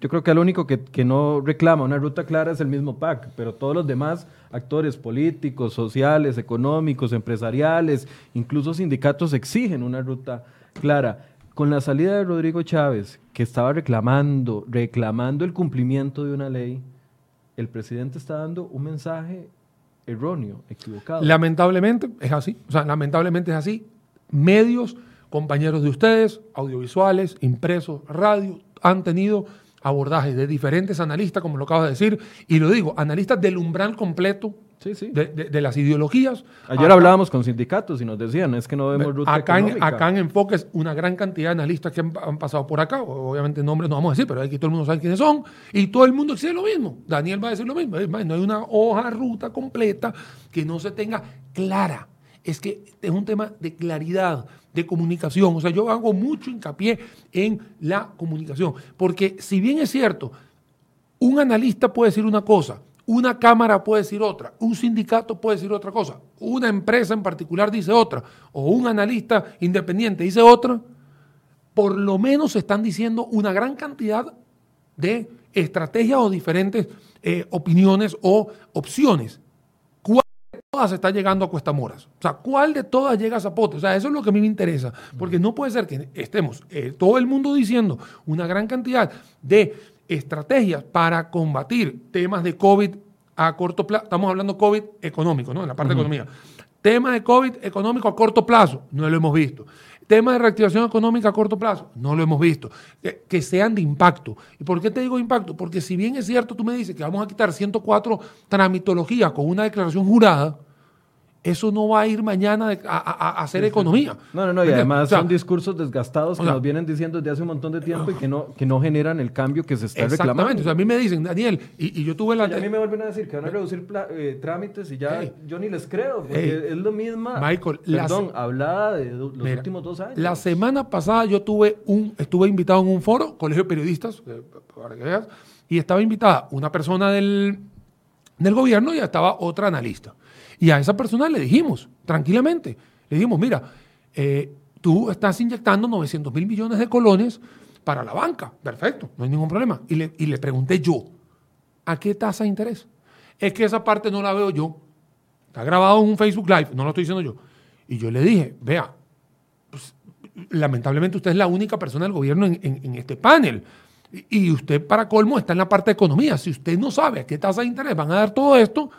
Yo creo que el único que, que no reclama una ruta clara es el mismo PAC, pero todos los demás actores políticos, sociales, económicos, empresariales, incluso sindicatos exigen una ruta clara. Con la salida de Rodrigo Chávez, que estaba reclamando, reclamando el cumplimiento de una ley, el presidente está dando un mensaje erróneo, equivocado. Lamentablemente es así, o sea, lamentablemente es así. Medios, compañeros de ustedes, audiovisuales, impresos, radio, han tenido abordajes de diferentes analistas, como lo acabas de decir, y lo digo, analistas del umbral completo Sí, sí. de, de- de las ideologías. Ayer Acá- hablábamos con sindicatos y nos decían, es que no vemos ruta Acá en, acá en Enfoques, una gran cantidad de analistas que han, han pasado por acá, obviamente nombres no vamos a decir, pero aquí todo el mundo sabe quiénes son, y todo el mundo dice lo mismo. Daniel va a decir lo mismo. Es más, No hay una hoja ruta completa que no se tenga clara. Es que es un tema de claridad, de comunicación. O sea, yo hago mucho hincapié en la comunicación, porque si bien es cierto, un analista puede decir una cosa, una cámara puede decir otra, un sindicato puede decir otra cosa, una empresa en particular dice otra, o un analista independiente dice otra, por lo menos están diciendo una gran cantidad de estrategias o diferentes eh, opiniones o opciones. ¿Cuál de todas está llegando a Cuestamoras? O sea, ¿cuál de todas llega a Zapote? O sea, eso es lo que a mí me interesa, porque no puede ser que estemos eh, todo el mundo diciendo una gran cantidad de estrategias para combatir temas de COVID a corto plazo. Estamos hablando COVID económico, ¿no? En la parte de economía. Tema de COVID económico a corto plazo, no lo hemos visto. Tema de reactivación económica a corto plazo, no lo hemos visto. Que, que sean de impacto. ¿Y por qué te digo impacto? Porque si bien es cierto, tú me dices que vamos a quitar 104 tramitologías con una declaración jurada, eso no va a ir mañana a, a- a hacer economía. No, no, no, y además O sea, son discursos desgastados que o sea- nos vienen diciendo desde hace un montón de tiempo y que no, que no generan el cambio que se está Exactamente. reclamando. O sea, a mí me dicen, Daniel, y, y yo tuve la... Y a mí me vuelven a decir que van a reducir eh, trámites y ya yo ni les creo, porque es lo misma, Michael, la perdón, se- hablada de los Mira, últimos dos años. La semana pasada yo tuve un, estuve invitado en un foro, Colegio de Periodistas, eh, para que veas, y estaba invitada una persona del, del gobierno y estaba otra analista. Y a esa persona le dijimos, tranquilamente, le dijimos, mira, eh, tú estás inyectando 900 mil millones de colones para la banca, perfecto, no hay ningún problema. Y le, y le pregunté yo, ¿a qué tasa de interés? Es que esa parte no la veo yo. Está grabado en un Facebook Live, no lo estoy diciendo yo. Y yo le dije, vea, lamentablemente usted es la única persona del gobierno en, en- este panel. Y usted, para colmo, está en la parte de economía. Si usted no sabe a qué tasa de interés van a dar todo esto,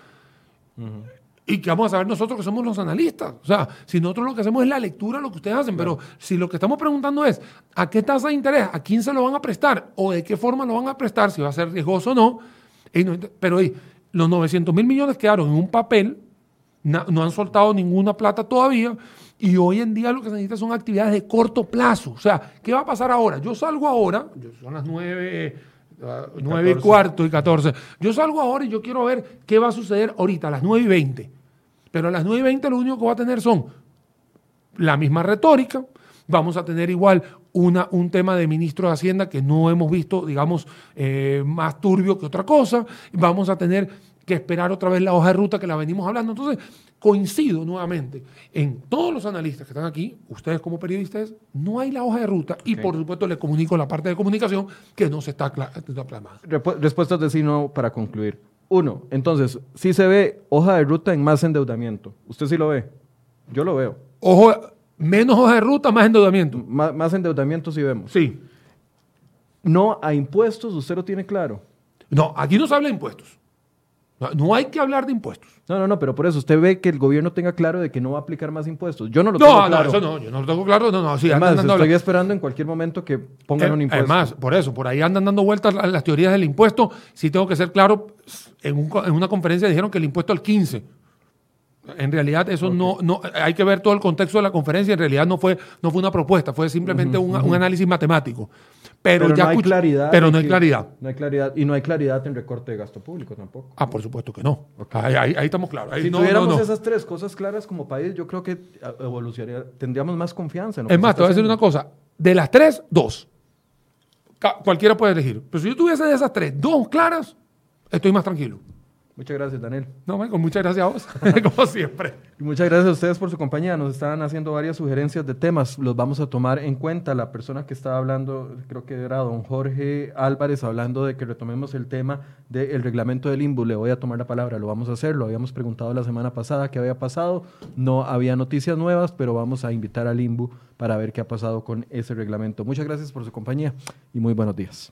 y que vamos a saber nosotros que somos los analistas. O sea, si nosotros lo que hacemos es la lectura de lo que ustedes hacen, pero si lo que estamos preguntando es a qué tasa de interés, a quién se lo van a prestar o de qué forma lo van a prestar, si va a ser riesgoso o no. pero los 900 mil millones quedaron en un papel, no han soltado ninguna plata todavía. Y hoy en día lo que se necesita son actividades de corto plazo. O sea, ¿qué va a pasar ahora? Yo salgo ahora, son las 9, ah, nueve y 14. cuarto y 14. Yo salgo ahora y yo quiero ver qué va a suceder ahorita, a las 9 y 20. Pero a las 9 y 20 lo único que va a tener son la misma retórica. Vamos a tener igual una, un tema de ministro de Hacienda que no hemos visto, digamos, eh, más turbio que otra cosa. Vamos a tener que esperar otra vez la hoja de ruta que la venimos hablando. Entonces, coincido nuevamente en todos los analistas que están aquí, ustedes como periodistas, no hay la hoja de ruta y por supuesto les comunico la parte de comunicación que no se está, está plasmada. Respuestas de sí no para concluir. Uno, entonces, sí se ve hoja de ruta en más endeudamiento. ¿Usted sí lo ve? Yo lo veo. Ojo, menos hoja de ruta, más endeudamiento. Má- más endeudamiento sí vemos. Sí. No a impuestos, usted lo tiene claro. No, aquí no se habla de impuestos. No, no hay que hablar de impuestos. No, no, no, pero por eso usted ve que el gobierno tenga claro de que no va a aplicar más impuestos. Yo no lo No, tengo no, claro. eso no, yo no lo tengo claro. No, no, sí, Además, andan dando estoy la- esperando en cualquier momento que pongan Eh, un impuesto. Además, por eso, por ahí andan dando vueltas la- las teorías del impuesto. Sí tengo que ser claro, en, un co- en una conferencia dijeron que el impuesto al 15. En realidad eso no, no, hay que ver todo el contexto de la conferencia, en realidad no fue, no fue una propuesta, fue simplemente un, un análisis matemático. Pero, pero ya no hay claridad. Pero no hay que- claridad. No hay claridad. Y no hay claridad en recorte de gasto público tampoco. Ah, por supuesto que no. Ahí, ahí- ahí estamos claros. Ahí si no, tuviéramos no, esas tres cosas claras como país, yo creo que ah, evolucionaría, tendríamos más confianza. En lo Es que más, te voy a decir una cosa. De las tres, dos. Cualquiera puede elegir. Pero si yo tuviese de esas tres, dos claras, estoy más tranquilo. Muchas gracias, Daniel. No, Michael, muchas gracias a vos. Como siempre. Y muchas gracias a ustedes por su compañía. Nos estaban haciendo varias sugerencias de temas. Los vamos a tomar en cuenta. La persona que estaba hablando, creo que era don Jorge Álvarez, hablando de que retomemos el tema del reglamento del INBU. Le voy a tomar la palabra. Lo vamos a hacer. Lo habíamos preguntado la semana pasada qué había pasado. No había noticias nuevas, pero vamos a invitar al INBU para ver qué ha pasado con ese reglamento. Muchas gracias por su compañía y muy buenos días.